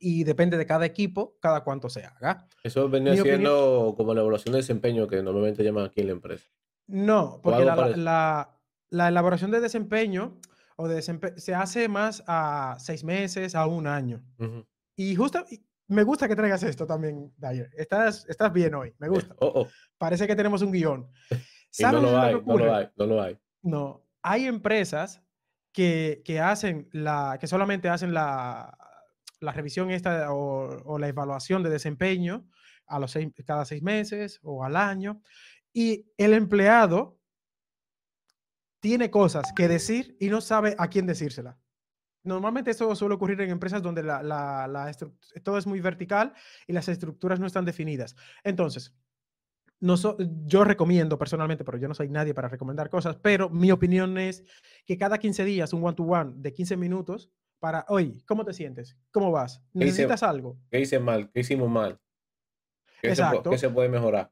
y depende de cada equipo, cada cuánto se haga. Eso venía Mi opinión- siendo como la evaluación de desempeño que normalmente llaman aquí en la empresa. No, porque la, la- la- la elaboración de desempeño o de desempe- se hace más a seis meses, a un año. Ujú. Y justo, me gusta que traigas esto también, Dyer. Estás, estás bien hoy, me gusta. Oh, oh. Parece que tenemos un guion. No ¿Sabes lo hay, no lo hay, no lo hay. No, hay empresas que, que hacen la, que solamente hacen la, la revisión esta o, o la evaluación de desempeño a los seis- cada seis meses o al año. Y el empleado tiene cosas que decir y no sabe a quién decírsela. Normalmente esto suele ocurrir en empresas donde la, la- la todo es muy vertical y las estructuras no están definidas. Entonces, no so- yo recomiendo personalmente, pero yo no soy nadie para recomendar cosas, pero mi opinión es que cada 15 días un one-to-one de 15 minutos para, oye, ¿cómo te sientes? ¿Cómo vas? ¿Qué hice- ¿Necesitas algo? ¿Qué hice mal? ¿Qué hicimos mal? ¿Qué, se, Exacto. qué se puede mejorar?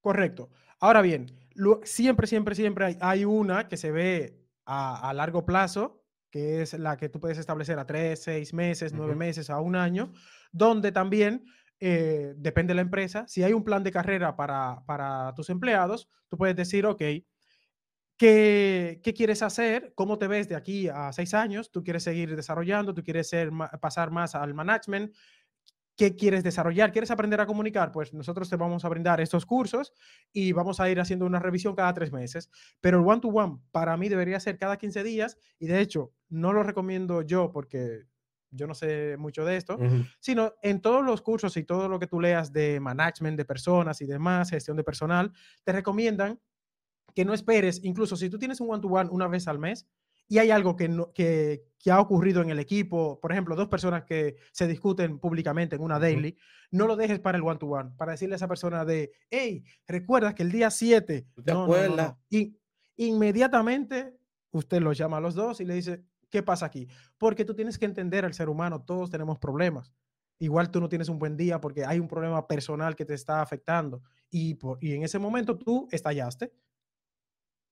Correcto. Ahora bien, lu- siempre, siempre, siempre hay, hay una que se ve a, a largo plazo, que es la que tú puedes establecer a tres, seis meses, nueve meses, a un año, donde también eh, depende de la empresa. Si hay un plan de carrera para, para tus empleados, tú puedes decir, ok, ¿qué, qué quieres hacer? ¿Cómo te ves de aquí a seis años? ¿Tú quieres seguir desarrollando? ¿Tú quieres ser, pasar más al management? ¿Qué quieres desarrollar? ¿Quieres aprender a comunicar? Pues nosotros te vamos a brindar estos cursos y vamos a ir haciendo una revisión cada tres meses. Pero el one-to-one para mí debería ser cada 15 días y de hecho no lo recomiendo yo porque yo no sé mucho de esto, sino en todos los cursos y todo lo que tú leas de management de personas y demás, gestión de personal, te recomiendan que no esperes, incluso si tú tienes un one-to-one una vez al mes y hay algo que, no- que, que ha ocurrido en el equipo, por ejemplo, dos personas que se discuten públicamente en una daily, no lo dejes para el one-to-one, para decirle a esa persona de, hey, recuerda que el día 7, ¿Tú te no, no, no, no". acuerdas? Y inmediatamente usted los llama a los dos y le dice, ¿qué pasa aquí? Porque tú tienes que entender al ser humano, todos tenemos problemas. Igual tú no tienes un buen día porque hay un problema personal que te está afectando y, por, y en ese momento tú estallaste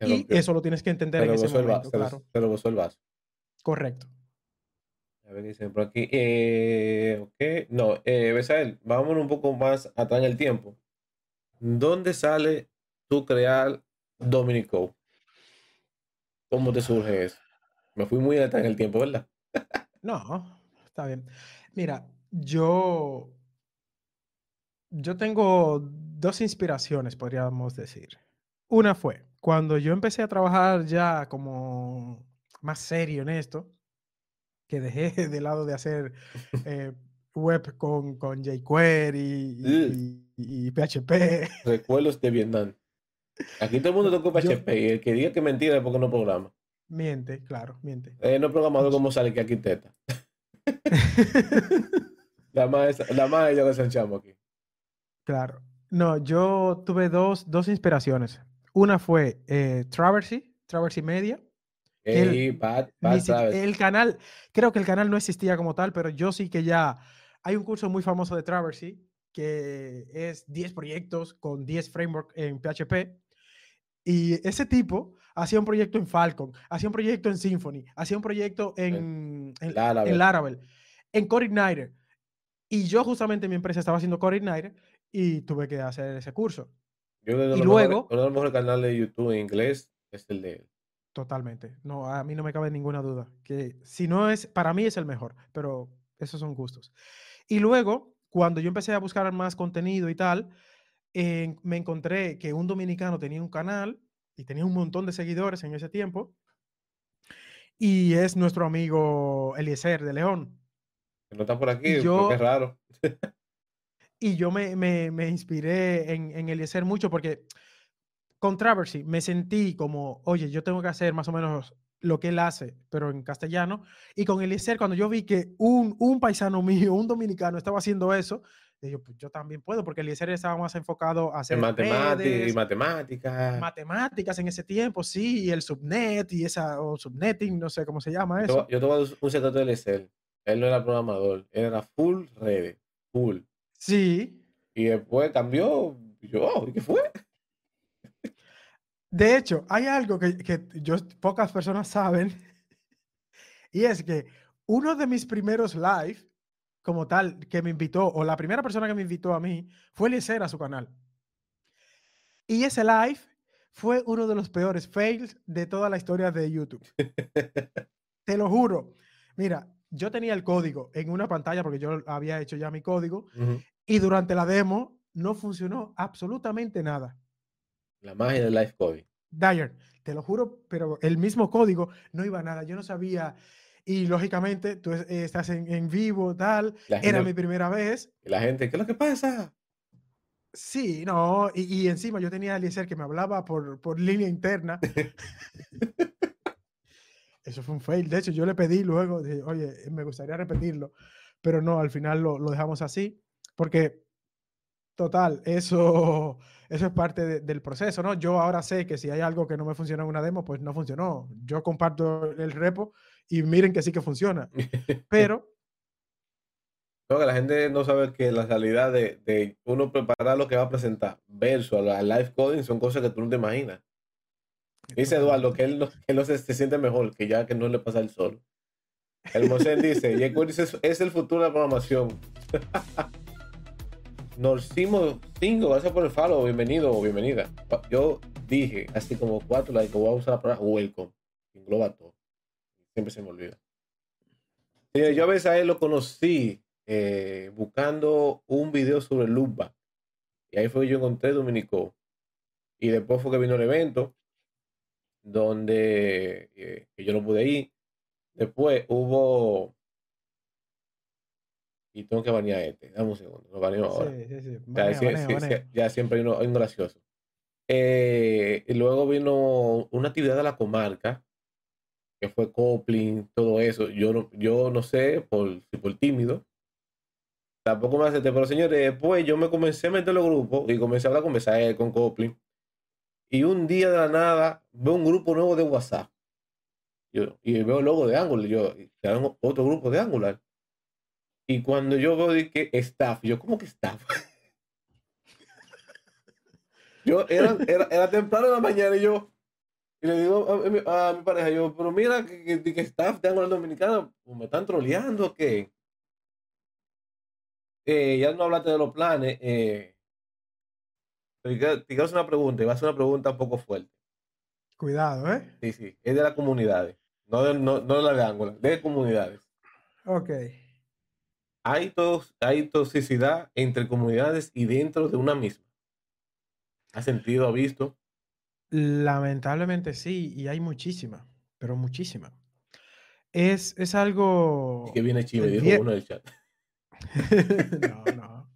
Se y rompió. eso lo tienes que entender Se en lo ese momento, se lo- se lo el vaso. Correcto. A ver, dicen por aquí. Eh, ok. No, eh, Besael, vamos un poco más atrás en el tiempo. ¿Dónde sale tu crear Dominico? ¿Cómo te surge eso? Me fui muy atrás en el tiempo, ¿verdad? No, está bien. Mira, yo, yo tengo dos inspiraciones, podríamos decir. Una fue cuando yo empecé a trabajar ya como más serio en esto, que dejé de lado de hacer eh, web con, con jQuery y, y- y PHP. Recuerdos de Vietnam. Aquí todo el mundo toca Yo- PHP y el que diga que mentira es porque no programa. Miente, claro, miente. Eh, no programador como sale que arquitecta. La más, la más ella que se aquí. Claro. No, yo tuve dos, dos inspiraciones. Una fue eh, Traversy, Traversy Media. El- si- canal, creo que el canal no existía como tal, pero yo sí que ya hay un curso muy famoso de Traversy que es 10 proyectos con 10 frameworks en PHP. Y ese tipo hacía un proyecto en Falcon, hacía un proyecto en Symfony, hacía un proyecto en, en, Laravel. en Laravel, en CoreIgniter. Y yo justamente en mi empresa estaba haciendo CoreIgniter y tuve que hacer ese curso. Yo de y los luego- mejores- uno de los mejores canales de YouTube en inglés es el de él. Totalmente. No, a mí no me cabe ninguna duda. Que si no es, para mí es el mejor, pero esos son gustos. Y luego, cuando yo empecé a buscar más contenido y tal, en- me encontré que un dominicano tenía un canal y tenía un montón de seguidores en ese tiempo. Y es nuestro amigo Eliezer de León. No está por aquí, yo- porque es raro. Y yo me, me, me inspiré en, en Eliezer mucho porque con Traversy me sentí como, oye, yo tengo que hacer más o menos lo que él hace, pero en castellano. Y con Eliezer, cuando yo vi que un, un paisano mío, un dominicano, estaba haciendo eso, yo, pues yo también puedo, porque Eliezer estaba más enfocado a hacer En matemáticas y matemáticas. matemáticas en ese tiempo, sí, y el subnet y esa, o subnetting, no sé cómo se llama Yo eso. yo te voy a dar un secreto de Excel. Él no era programador, él era full redes, full. Sí. Y después cambió. Yo, oh, ¿y qué fue? De hecho, hay algo que, que yo, pocas personas saben, y es que uno de mis primeros live, como tal, que me invitó, o la primera persona que me invitó a mí, fue Eliezer a su canal. Y ese live fue uno de los peores fails de toda la historia de YouTube. Te lo juro. Mira, yo tenía el código en una pantalla porque yo había hecho ya mi código. Y durante la demo no funcionó absolutamente nada. La magia del live coding. Dyer, te lo juro, pero el mismo código no iba a nada. Yo no sabía. Y lógicamente, tú es- estás en, en vivo, tal. La Era gente, mi primera vez. y la gente, ¿qué es lo que pasa? Sí, no. Y, y encima yo tenía a Eliezer que me hablaba por, por línea interna. Eso fue un fail. De hecho, yo le pedí luego, dije, oye, me gustaría repetirlo. Pero no, al final lo, lo dejamos así. Porque, total, eso, eso es parte de- del proceso, ¿no? Yo ahora sé que si hay algo que no me funciona en una demo, pues no funcionó. Yo comparto el repo y miren que sí que funciona. Pero, No, que la gente no sabe que la realidad de, de uno preparar lo que va a presentar versus al al live coding son cosas que tú no te imaginas. Dice Eduardo que él no, que no se, se siente mejor, que ya que no le pasa el sol. El Mosén dice, dice, es, es el futuro de la programación. Norcimo 5, gracias por el follow, bienvenido o bienvenida. Yo dije, así como cuatro likes, que voy a usar para welcome. Engloba todo. Siempre se me olvida. Yo a veces a él lo conocí eh, buscando un video sobre loopback. Y ahí fue que yo encontré Dominico. Y después fue que vino el evento donde eh, yo no pude ir. Después hubo. Y tengo que banear este. Dame un segundo. Lo baneo ahora. sí, sí, sí. Ya, Banea, sí, banea, sí, banea. sí, ya siempre hay uno, hay gracioso. Eh, y luego vino una actividad de la comarca, que fue Copling, todo eso. Yo no, yo no sé, por, si por tímido. Tampoco me acepté, pero señores, después yo me comencé a meter en los grupos y comencé a hablar con Besael, con Copling. Y un día de la nada veo un grupo nuevo de WhatsApp. Yo, y veo el logo de Angular. Yo, y otro grupo de Angular. Y cuando yo veo de que staff, yo, ¿cómo que staff? yo era, era, era temprano en la mañana y yo, y le digo a, a mi, a mi pareja, yo, pero mira que, que, que staff de Angular Dominicana, pues, me están troleando, o ¿qué? Eh, ya no hablaste de los planes. Eh, te quiero hacer una pregunta, y va a ser una pregunta un poco fuerte. Cuidado, ¿eh? Sí, sí, es de las comunidades, no de, no, no de la de Angular, de comunidades. Ok. Hay, tos- hay toxicidad entre comunidades y dentro de una misma. ¿Ha sentido, ha visto? Lamentablemente sí, y hay muchísima, pero muchísima. Es, es algo... Que viene Chive, dijo vier- uno del chat. no, no.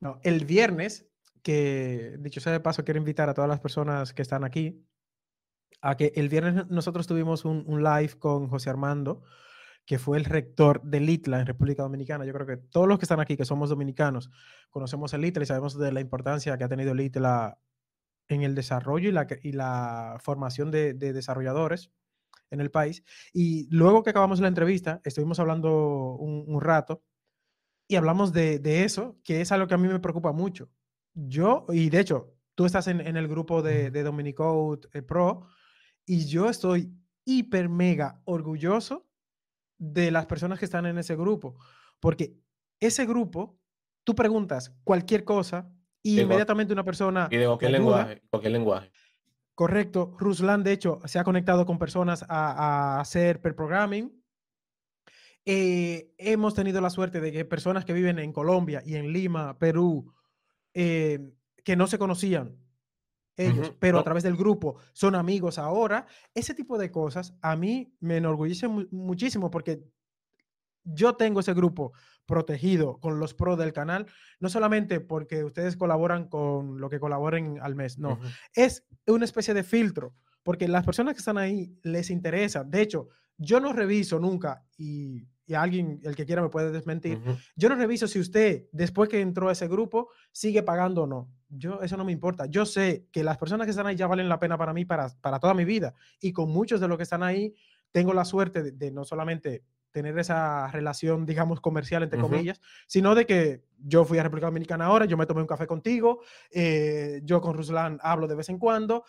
No, el viernes, que dicho sea de paso, quiero invitar a todas las personas que están aquí a que el viernes nosotros tuvimos un, un live con José Armando, que fue el rector del ITLA en República Dominicana. Yo creo que todos los que están aquí, que somos dominicanos, conocemos el ITLA y sabemos de la importancia que ha tenido el ITLA en el desarrollo y la, y la formación de, de desarrolladores en el país. Y luego que acabamos la entrevista, estuvimos hablando un, un rato y hablamos de, de eso, que es algo que a mí me preocupa mucho. Yo, y de hecho, tú estás en, en el grupo de, de Dominicode eh, Pro y yo estoy hiper mega orgulloso de las personas que están en ese grupo, porque ese grupo, tú preguntas cualquier cosa y inmediatamente una persona Y de cualquier lenguaje, cualquier lenguaje. Correcto. Ruslan, de hecho, se ha conectado con personas a, a hacer per programming. Eh, hemos tenido la suerte de que personas que viven en Colombia y en Lima, Perú, eh, que no se conocían ellos, pero a través del grupo son amigos ahora. Ese tipo de cosas a mí me enorgullece mu- muchísimo porque yo tengo ese grupo protegido con los pros del canal, no solamente porque ustedes colaboran con lo que colaboren al mes, no, es una especie de filtro, porque las personas que están ahí les interesa. De hecho, yo no reviso nunca y, y alguien, el que quiera, me puede desmentir. Yo no reviso si usted, después que entró a ese grupo, sigue pagando o no. Yo, eso no me importa. Yo sé que las personas que están ahí ya valen la pena para mí, para, para toda mi vida. Y con muchos de los que están ahí, tengo la suerte de, no solamente tener esa relación, digamos, comercial, entre comillas, sino de que yo fui a República Dominicana ahora, yo me tomé un café contigo, eh, yo con Ruslan hablo de vez en cuando,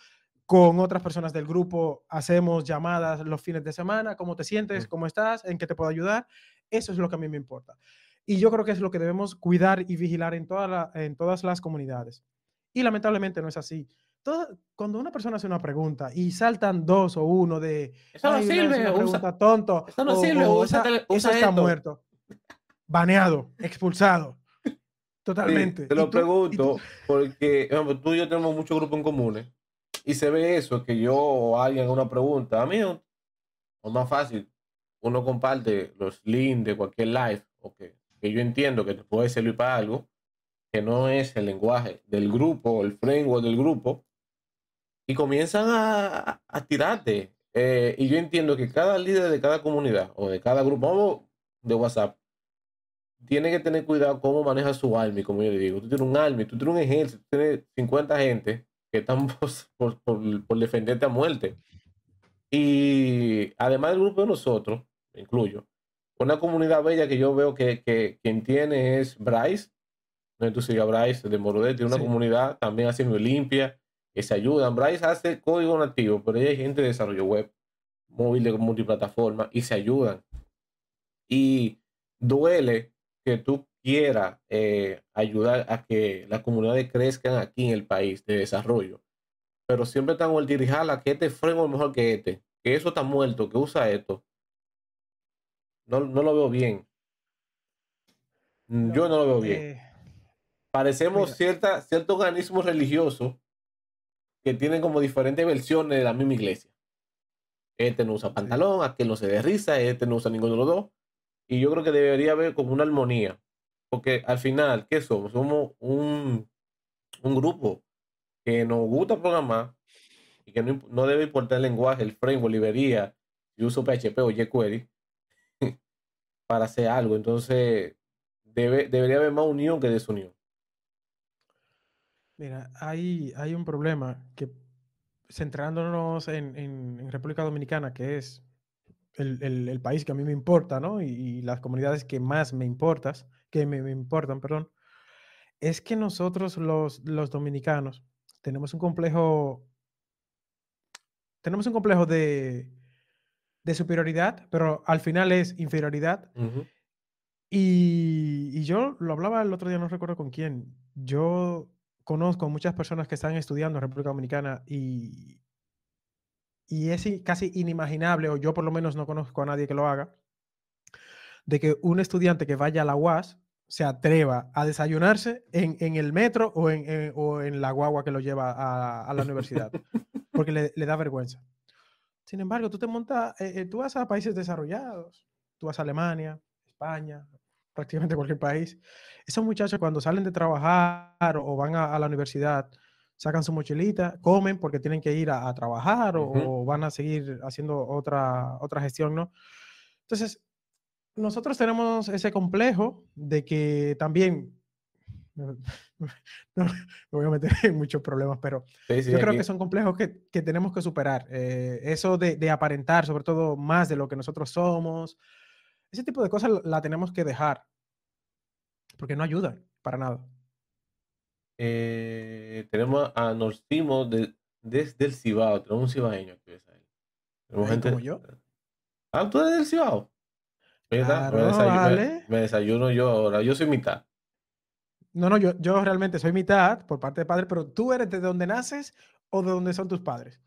con otras personas del grupo hacemos llamadas los fines de semana, cómo te sientes, cómo estás, en qué te puedo ayudar. Eso es lo que a mí me importa. Y yo creo que es lo que debemos cuidar y vigilar en, toda en todas las comunidades. Y lamentablemente no es así. cuando una persona hace una pregunta y saltan dos o uno de... Eso no sirve. Una pregunta tonto. Eso no sirve. eso está muerto. Baneado, expulsado. Totalmente. te lo pregunto porque tú y yo tenemos muchos grupos en comunes y se ve eso, que yo o alguien una pregunta, a mí es más fácil. Uno comparte los links de cualquier live, o que, yo entiendo que te puede servir para algo, que no es el lenguaje del grupo, el framework del grupo, y comienzan a, tirarte. Eh, y yo entiendo que cada líder de cada comunidad o de cada grupo de WhatsApp tiene que tener cuidado cómo maneja su army, como yo le digo. Tú tienes un army, tú tienes un ejército, tú tienes 50 gente estamos por, por, defenderte a muerte. Y además del grupo de nosotros, incluyo, una comunidad bella que yo veo que, que quien tiene es Bryce, no tú sigas Bryce de Morodete, tiene una comunidad también haciendo limpia, que se ayudan. Bryce hace código nativo, pero hay gente de desarrollo web, móvil de multiplataforma, y se ayudan. Y duele que tú quiera eh, ayudar a que las comunidades crezcan aquí en el país de desarrollo. Pero siempre están el dirijala que este freno es mejor que este, que eso está muerto, que usa esto. No, no lo veo bien. Mm, yo no lo veo bien. Eh, Parecemos cierta, cierto organismo religioso que tienen como diferentes versiones de la misma iglesia. Este no usa pantalón, aquel no se de risa, este no usa ninguno de los dos. Y yo creo que debería haber como una armonía porque al final, ¿qué somos? Somos un, grupo que nos gusta programar y que no, debe importar el lenguaje, el framework, librería, si uso PHP o jQuery para hacer algo. Entonces, debe, debería haber más unión que desunión. Mira, hay, hay un problema que centrándonos en, República Dominicana, que es el, país que a mí me importa, ¿no? Y, las comunidades que más me importas, que me, importan, perdón, es que nosotros los, los dominicanos tenemos un complejo, tenemos un complejo de, de superioridad, pero al final es inferioridad. y, y, yo lo hablaba el otro día, no recuerdo con quién. Yo conozco muchas personas que están estudiando en República Dominicana y, y es casi inimaginable, o yo por lo menos no conozco a nadie que lo haga, de que un estudiante que vaya a la UAS se atreva a desayunarse en, el metro o en, o en, la guagua que lo lleva a, la universidad, porque le, da vergüenza. Sin embargo, tú te montas, eh, eh, tú vas a países desarrollados, tú vas a Alemania, España, prácticamente cualquier país. Esos muchachos cuando salen de trabajar o van a la universidad, sacan su mochilita, comen porque tienen que ir a, trabajar o, van a seguir haciendo otra, otra gestión, ¿no? Entonces, nosotros tenemos ese complejo de que también, no, me voy a meter en muchos problemas, pero yo creo que son complejos que, que tenemos que superar. Eh, eso de, de, aparentar, sobre todo, más de lo que nosotros somos, ese tipo de cosas la tenemos que dejar, porque no ayudan para nada. Eh, tenemos a Norcimo de, desde el Cibao. Tenemos un cibaeño aquí. Tenemos gente. ¿Como yo? Ah, tú eres del Cibao. Claro, me, desayuno, vale. me, desayuno, yo ahora. Yo soy mitad. No, no, yo, yo realmente soy mitad por parte de padre, pero tú eres de donde naces o de donde son tus padres.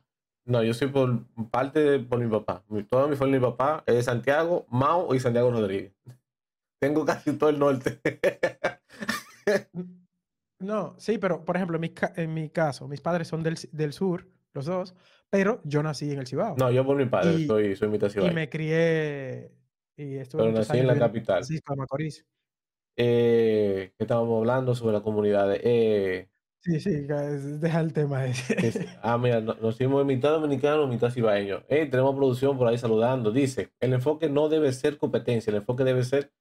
No, yo soy por parte de por mi papá. Toda mi familia, mi papá es de Santiago, Mao y Santiago Rodríguez. Tengo casi todo el norte. No, sí, pero por ejemplo, en mi, en mi caso, mis padres son del, del, sur, los dos, pero yo nací en el Cibao. No, yo por mi padre soy, soy mitad Y me crié y estuve Pero nací en la capital. Francisco, Macorís. Eh, que estábamos hablando sobre la comunidad. Eh, Sí, sí, deja el tema ese. ah, mira, nos hicimos mitad dominicano, mitad cibaeño. Hey, tenemos producción por ahí saludando. Dice, el enfoque no debe ser competencia, el enfoque debe ser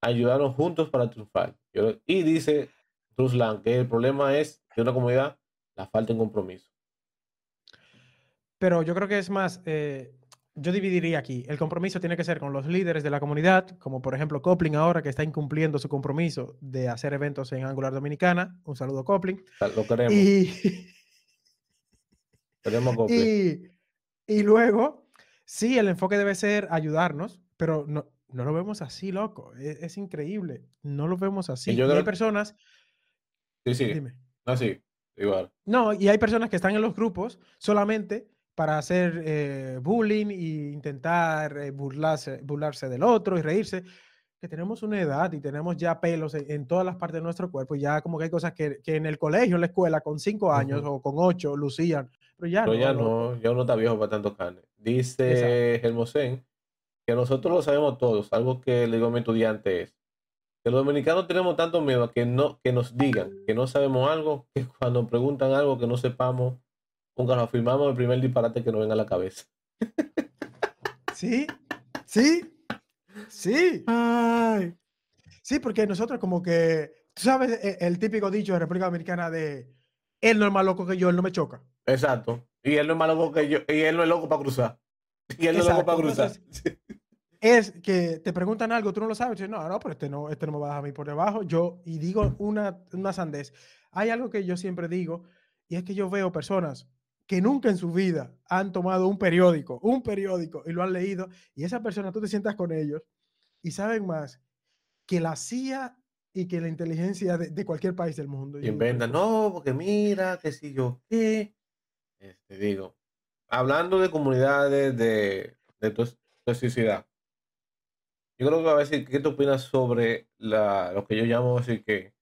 ayudarnos juntos para triunfar. Y dice Ruslan que el problema es de una comunidad la falta de compromiso. Pero yo creo que es más, eh, yo dividiría aquí. El compromiso tiene que ser con los líderes de la comunidad, como por ejemplo Copling ahora que está incumpliendo su compromiso de hacer eventos en Angular Dominicana. Un saludo Copling. Lo queremos. Y, queremos Copling. Y, luego, sí, el enfoque debe ser ayudarnos, pero no, no lo vemos así, loco. E, es, increíble. No lo vemos así. Y, hay personas... Sí, sí. Dime. Así, ah, igual. No, y hay personas que están en los grupos solamente para hacer eh, bullying e intentar eh, burlarse, burlarse del otro y reírse, que tenemos una edad y tenemos ya pelos en, todas las partes de nuestro cuerpo, y ya como que hay cosas que, que en el colegio, en la escuela, con cinco años o con ocho, lucían, pero ya pero no. ya no, ya uno está viejo para tanto carne. Dice Hermosén que nosotros lo sabemos todos, algo que le digo a mi estudiante es, que los dominicanos tenemos tanto miedo a que, no, que nos digan que no sabemos algo, que cuando preguntan algo que no sepamos, Nunca nos afirmamos el primer disparate que nos venga a la cabeza. Sí, sí, sí. Ay. Sí, porque nosotros como que, tú sabes e, el, típico dicho de República Dominicana de, él no es más loco que yo, él no me choca. Exacto. Y él no es más loco que yo, y él no es loco para cruzar. Y él no es loco para cruzar. es que te preguntan algo, tú no lo sabes, y dices, no, no, pero este no, este no me va a dejar a mí por debajo. Yo, y digo una, una sandez. Hay algo que yo siempre digo, y es que yo veo personas que nunca en su vida han tomado un periódico, un periódico y lo han leído, y esa persona tú te sientas con ellos y saben más que la CIA y que la inteligencia de, cualquier país del mundo. Y inventan, no, porque mira, que si yo qué. Este, digo, hablando de comunidades de, de toxicidad, yo creo que va a decir, ¿qué te opinas sobre la, lo que yo llamo así que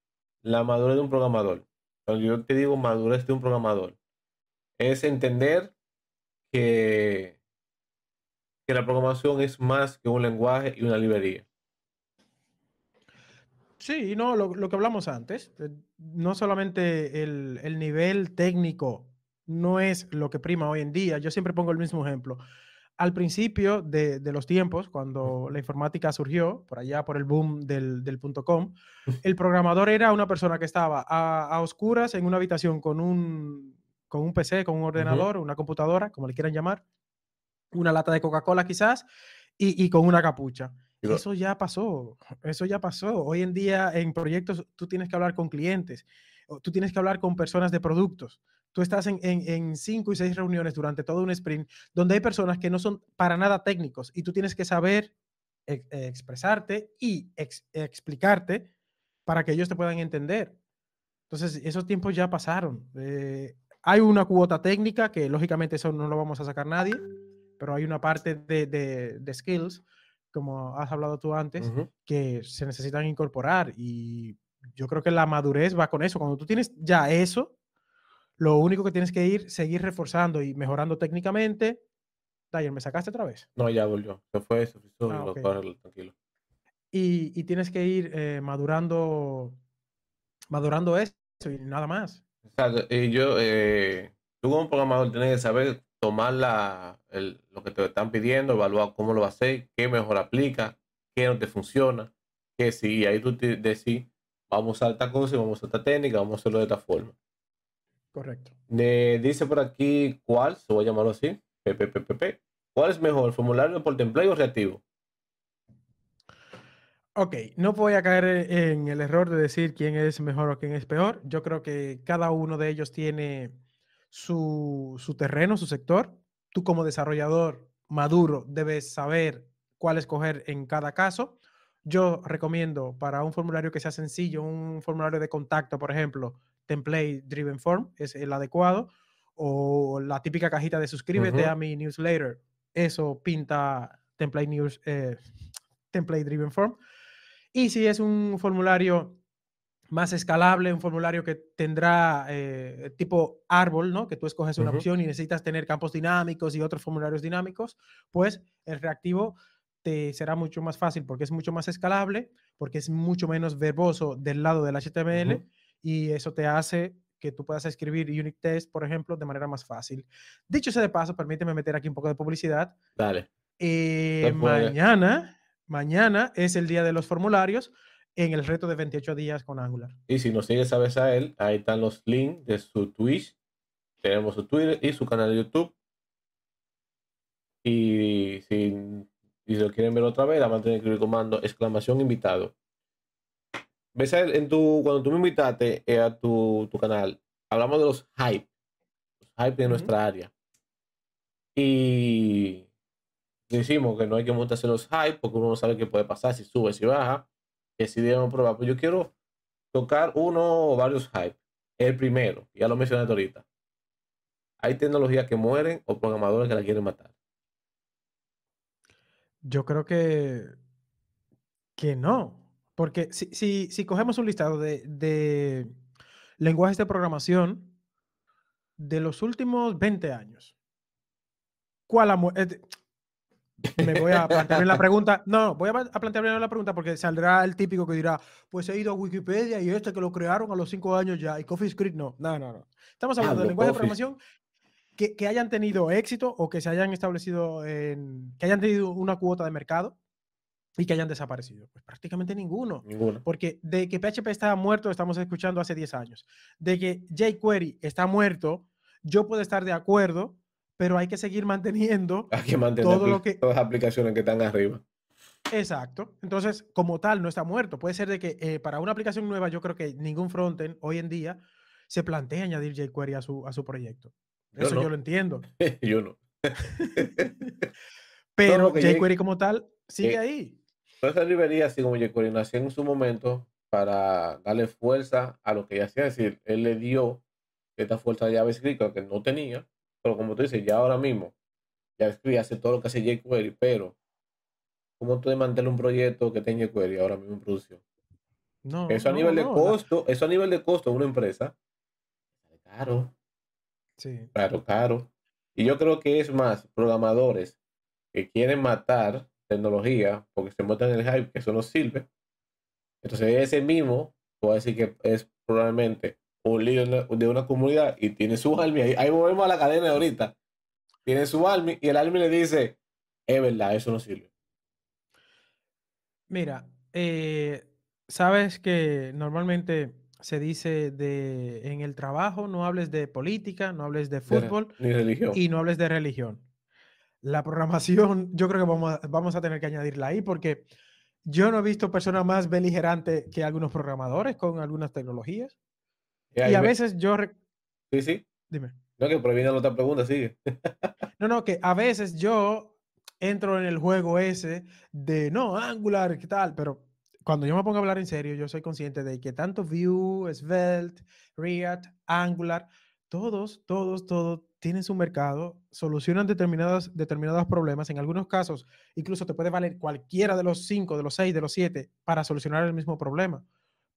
la madurez de un programador? Cuando yo te digo madurez de un programador, es entender que, que la programación es más que un lenguaje y una librería. Sí, no, lo, lo que hablamos antes, eh, no solamente el, el, nivel técnico no es lo que prima hoy en día. Yo siempre pongo el mismo ejemplo. Al principio de, de los tiempos, cuando la informática surgió, por allá por el boom del, del .com, el programador era una persona que estaba a, a oscuras en una habitación con un, con un PC, con un ordenador, una computadora, como le quieran llamar, una lata de Coca-Cola quizás, y, con una capucha. Eso ya pasó, eso ya pasó. Hoy en día en proyectos tú tienes que hablar con clientes, tú tienes que hablar con personas de productos. Tú estás en, cinco y seis reuniones durante todo un sprint donde hay personas que no son para nada técnicos y tú tienes que saber expresarte y explicarte para que ellos te puedan entender. Entonces, esos tiempos ya pasaron. Eh, hay una cuota técnica que lógicamente eso no lo vamos a sacar nadie, pero hay una parte de, de, skills, como has hablado tú antes, que se necesitan incorporar y yo creo que la madurez va con eso. Cuando tú tienes ya eso, lo único que tienes que ir, seguir reforzando y mejorando técnicamente. Dyer, ¿me sacaste otra vez? No, ya volvió. Se fue eso. Ah, tranquilo. Y, y, tienes que ir eh, madurando, madurando eso y nada más. Y yo, eh, tú como programador tienes que saber tomar la, lo que te están pidiendo, evaluar cómo lo vas a hacer, qué mejor aplica, qué no te funciona, qué sí, y ahí tú te decís, vamos a esta cosa, vamos a esta técnica, vamos a hacerlo de esta forma. Correcto. dice por aquí, ¿cuál? Se voy a llamarlo así, PPPP. ¿Cuál es mejor, formulario por template o reactivo? Ok, no voy a caer en el error de decir quién es mejor o quién es peor. Yo creo que cada uno de ellos tiene su, terreno, su sector. Tú como desarrollador maduro debes saber cuál escoger en cada caso. Yo recomiendo para un formulario que sea sencillo, un formulario de contacto, por ejemplo, template driven form es el adecuado, o la típica cajita de suscríbete a mi newsletter. Eso pinta template news, eh, template driven form. Y si es un formulario más escalable, un formulario que tendrá eh, tipo árbol, ¿no? Que tú escoges una opción y necesitas tener campos dinámicos y otros formularios dinámicos, pues el reactivo te será mucho más fácil porque es mucho más escalable, porque es mucho menos verboso del lado del HTML y eso te hace que tú puedas escribir unit test, por ejemplo, de manera más fácil. Dicho sea de paso, permíteme meter aquí un poco de publicidad. Dale. Eh, mañana, mañana es el día de los formularios en el reto de 28 días con Angular. Y si nos sigues a él, ahí están los links de su Twitch. Tenemos su Twitter y su canal de YouTube. Y si, si lo quieren ver otra vez, la van a tener que escribir comando exclamación invitado. ¿Ves en tu, cuando tú me invitaste eh, a tu, tu, canal, hablamos de los hype, los hype de nuestra área. Y decimos que no hay que montarse los hype porque uno no sabe qué puede pasar, si sube, si baja, que si debemos probar. Pues yo quiero tocar uno o varios hype. El primero, ya lo mencioné ahorita. Hay tecnologías que mueren o programadores que la quieren matar. Yo creo que, que no. Porque si, si, si cogemos un listado de, de, lenguajes de programación de los últimos 20 años, ¿cuál ha eh, Me voy a plantear la pregunta. No, voy a plantear la pregunta porque saldrá el típico que dirá: Pues he ido a Wikipedia y este que lo crearon a los 5 años ya, y CoffeeScript no. No, no, no. Estamos hablando de lenguajes de programación que, que, hayan tenido éxito o que se hayan establecido en. que hayan tenido una cuota de mercado y que hayan desaparecido. Pues prácticamente ninguno. Ninguno. Porque de que PHP está muerto, estamos escuchando hace 10 años. De que jQuery está muerto, yo puedo estar de acuerdo, pero hay que seguir manteniendo hay que mantener todo lo que... todas las aplicaciones que están arriba. Exacto. Entonces, como tal, no está muerto. Puede ser de que eh, para una aplicación nueva, yo creo que ningún frontend hoy en día se plantea añadir jQuery a su, a su proyecto. Eso yo lo entiendo. yo no. Pero jQuery como tal sigue ahí. esa librería, así como jQuery, nació en su momento para darle fuerza a lo que ya hacía. Es decir, él le dio esta fuerza a JavaScript que no tenía. Pero como tú dices, ya ahora mismo, JavaScript hace todo lo que hace jQuery, pero ¿cómo tú mantener un proyecto que tenga jQuery ahora mismo en producción? No, eso a nivel de costo, eso a nivel de costo de una empresa, caro. Sí. Claro, claro. Y yo creo que es más programadores que quieren matar tecnología porque se montan en el hype que eso no sirve. Entonces ese mismo, puedo decir que es probablemente un líder de una comunidad y tiene su army. Ahí, ahí volvemos a la cadena de ahorita. Tiene su army y el army le dice, es verdad, eso no sirve. Mira, eh, sabes que normalmente se dice de en el trabajo no hables de política, no hables de fútbol Ni religión. y no hables de religión. La programación, yo creo que vamos a, vamos a tener que añadirla ahí porque yo no he visto personas más beligerantes que algunos programadores con algunas tecnologías. Y, a veces yo... Sí, sí. Dime. No, que proviene la otra pregunta, sigue. no, no, que a veces yo entro en el juego ese de no, Angular, ¿qué tal? Pero cuando yo me pongo a hablar en serio, yo soy consciente de que tanto Vue, Svelte, React, Angular, todos, todos, todos tienen su mercado, solucionan determinados, determinados problemas. En algunos casos, incluso te puede valer cualquiera de los cinco, de los seis, de los siete para solucionar el mismo problema.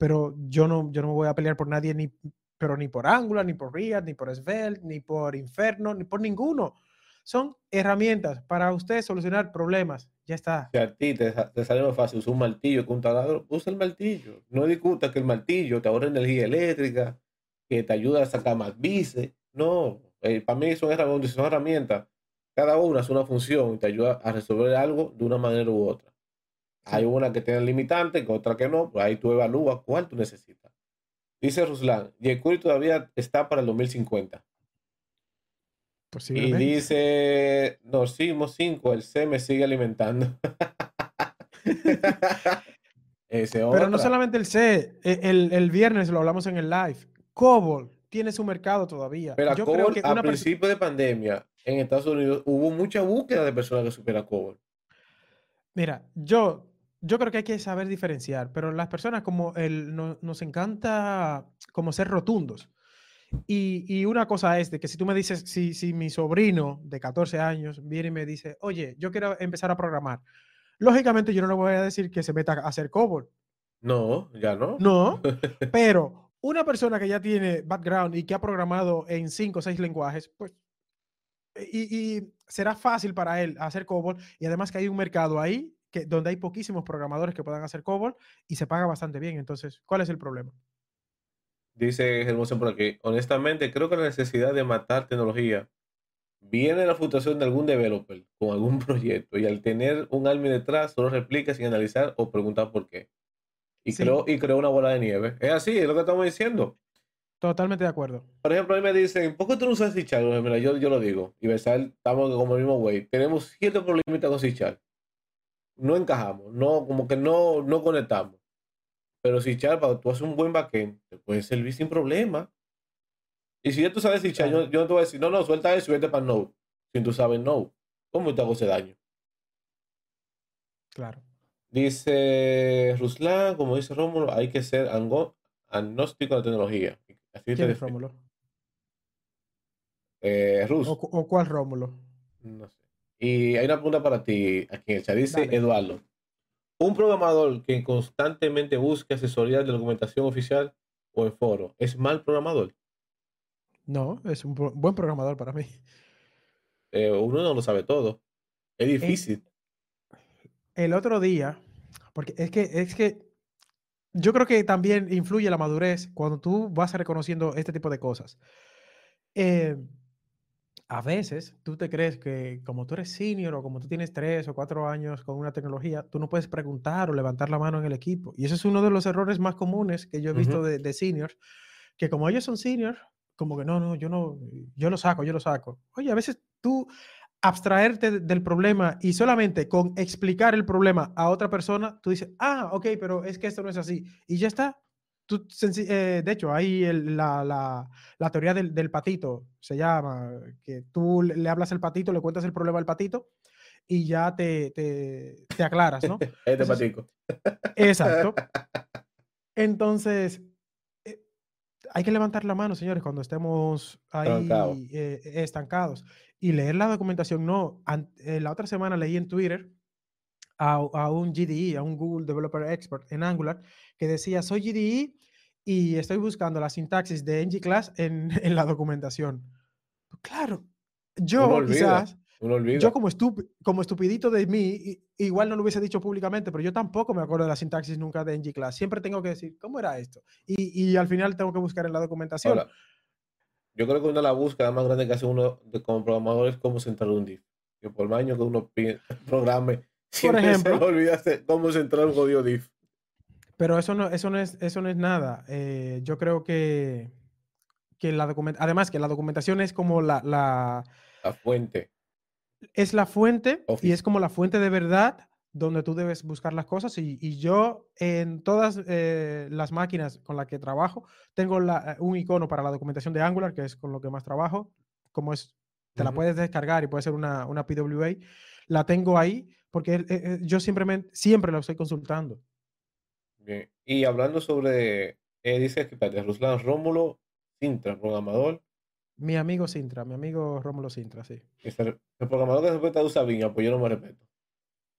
Pero yo no, yo no me voy a pelear por nadie, ni, pero ni por Angular, ni por React, ni por Svelte, ni por Inferno, ni por ninguno. Son herramientas para usted solucionar problemas. Ya está. Si a ti te, sale más fácil usar un martillo que un taladro, usa el martillo. No discuta que el martillo te ahorra energía eléctrica, que te ayuda a sacar más bices. No, eh, para mí son herramientas, son herramientas. Cada una es una función y te ayuda a resolver algo de una manera u otra. Hay una que tiene limitante, que otra que no, pues ahí tú evalúas cuál tú necesitas. Dice Ruslan, jQuery todavía está para el 2050. Y dice Norcimo 5, el C me sigue alimentando. Pero no solamente el C, e, el, viernes lo hablamos en el live. Cobol tiene su mercado todavía. Pero Yo creo que a principio de pandemia en Estados Unidos hubo mucha búsqueda de personas que supieran Cobol. Mira, yo, yo creo que hay que saber diferenciar, pero las personas como el, nos encanta como ser rotundos. Y, una cosa es de que si tú me dices, si, si mi sobrino de 14 años viene y me dice, oye, yo quiero empezar a programar, lógicamente yo no le voy a decir que se meta a hacer COBOL. No, ya no. No, pero una persona que ya tiene background y que ha programado en 5 o 6 lenguajes, pues, y, será fácil para él hacer COBOL y además que hay un mercado ahí que, donde hay poquísimos programadores que puedan hacer COBOL y se paga bastante bien. Entonces, ¿cuál es el problema? dice Hermoso por aquí, honestamente creo que la necesidad de matar tecnología viene de la fluctuación de algún developer con algún proyecto y al tener un alma detrás solo replica sin analizar o preguntar por qué. Y, Sí. creó, y creó una bola de nieve. Es así, es lo que estamos diciendo. Totalmente de acuerdo. Por ejemplo, a mí me dicen, ¿por qué tú no usas Sichar? Mira, yo, yo lo digo. Y Versal, estamos como el mismo güey. Tenemos ciertos problemitas con Sichar. No encajamos, no, como que no, no conectamos. Pero Sichar, para tú hacer un buen backend, te puede servir sin problema. Y si ya tú sabes Sichar, Claro. yo, yo no te voy a decir, no, no, suelta eso y vete para Node. Si tú sabes Node, ¿cómo te hago ese daño? Claro. Dice Ruslan, como dice Rómulo, hay que ser agnóstico de tecnología. Así te ¿Quién es define. Rómulo? Eh, Rus. ¿O, o cuál Rómulo? No sé. Y hay una pregunta para ti aquí en el chat. Dice Dale. Eduardo. Un programador que constantemente busque asesoría de documentación oficial o en foro, ¿es mal programador? No, es un pro- buen programador para mí. Eh, uno no lo sabe todo. Es difícil. El otro día, porque es que, es que yo creo que también influye la madurez cuando tú vas reconociendo este tipo de cosas. Eh, a veces tú te crees que como tú eres senior o como tú tienes tres o cuatro años con una tecnología, tú no puedes preguntar o levantar la mano en el equipo. Y ese es uno de los errores más comunes que yo he visto Ujú. de, de seniors, que como ellos son seniors, como que no, no, yo no, yo lo saco, yo lo saco. Oye, a veces tú abstraerte de- del problema y solamente con explicar el problema a otra persona, tú dices, ah, ok, pero es que esto no es así. Y ya está. Tú, eh, de hecho, hay el- la, la- la teoría del, del patito, se llama, que tú le, hablas al patito, le cuentas el problema al patito y ya te, te, te aclaras, ¿no? Este patico. Exacto. Entonces, eh, hay que levantar la mano, señores, cuando estemos ahí eh, estancados. Y leer la documentación, no. La otra semana leí en Twitter a, a un GDE, a un Google Developer Expert en Angular, que decía, soy GDE y estoy buscando la sintaxis de ng-class en, en la documentación. Claro, yo quizás olvida. yo como, estup- como estupidito de mí, igual no lo hubiese dicho públicamente, pero yo tampoco me acuerdo de la sintaxis nunca de ng-class. Siempre tengo que decir, ¿cómo era esto? Y, y al final tengo que buscar en la documentación. Yo creo que una de las búsquedas más grandes que hace uno de, como programador es cómo centrar un div. Que por más años que uno programe, siempre ejemplo. se olvida hacer cómo centrar un jodido div. Pero eso no, eso no, es, eso no es nada. Eh, yo creo que, que la documentación, además que la documentación es como la, la, La fuente. es la fuente y Office. es como la fuente de verdad donde tú debes buscar las cosas. Y, y yo en todas eh, las máquinas con las que trabajo tengo la- un icono para la documentación de Angular, que es con lo que más trabajo. Como es, te la Ujú. puedes descargar y puede ser una, una PWA. La tengo ahí porque eh, yo simplemente, siempre la estoy consultando. Bien. Y hablando sobre, eh, dice que espérate, Ruslan Rómulo Sintra, programador. Mi amigo Sintra, mi amigo Rómulo Sintra, sí. Dice, el programador que se respeta usa Viña, pues yo no me respeto.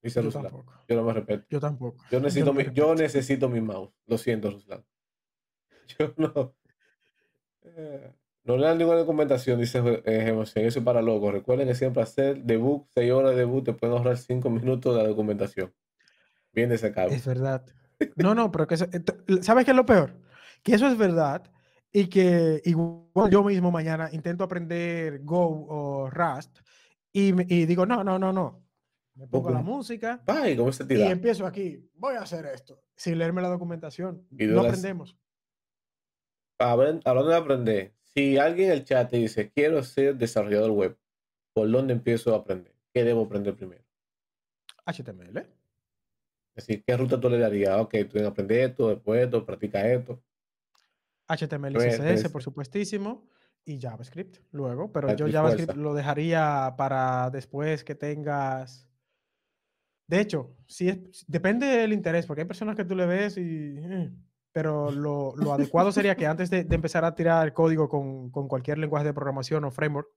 Dice Yo Ruslan. tampoco. Yo no me respeto. Yo tampoco. Yo necesito, no me mi, yo necesito mi mouse. Lo siento, Ruslan. Yo no. Eh, no le dan ninguna documentación, dice eh, Gemosian, Eso es para locos. Recuerden que siempre hacer debug, 6 horas de debug, te pueden ahorrar 5 minutos de la documentación. Bien de ese cabo. Es verdad. No, no, pero que eso- ent- ¿sabes qué es lo peor? Que eso es verdad y que igual yo mismo mañana intento aprender Go o Rust y, digo, no, no, no, no. Me pongo la música Bye, ¿cómo se y empiezo aquí, voy a hacer esto, sin leerme la documentación. Y No aprendemos. Hablan- Hablando de aprender, si alguien en el chat te dice, quiero ser desarrollador web, ¿por dónde empiezo a aprender? ¿Qué debo aprender primero? HTML. Es decir, ¿qué ruta tú le darías? Ok, tú que aprender esto, después esto, practica esto. HTML, Pues, CSS, pues, por supuestísimo, y JavaScript luego, pero yo JavaScript fuerza. lo dejaría para después que tengas... De hecho, si es, depende del interés, porque hay personas que tú le ves y... Pero lo, lo adecuado sería que antes de, de empezar a tirar código con, con cualquier lenguaje de programación o framework,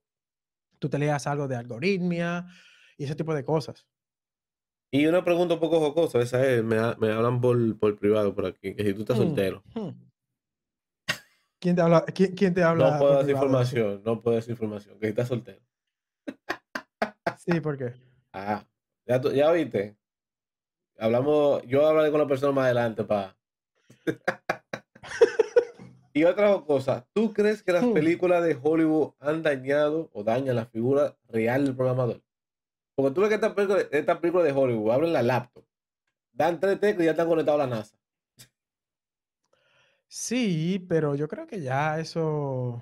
tú te leas algo de algoritmia y ese tipo de cosas. Y una pregunta un poco jocosa, esa es, me, me hablan por, por privado por aquí, que si tú estás Mm, soltero, hmm. ¿Quién te habla? ¿Quién, quién te habla? no puedo dar información, no puedo dar información, que si estás soltero. Sí, ¿por qué? Ah, ya, tú- ya viste. Hablamos, yo hablaré con la persona más adelante para. Y otra cosa, ¿tú crees que las Hmm. películas de Hollywood han dañado o dañan la figura real del programador? Porque tú ves que esta película, esta película de Hollywood abren la laptop, dan tres teclas y ya están conectados a la NASA. Sí, pero yo creo que ya eso.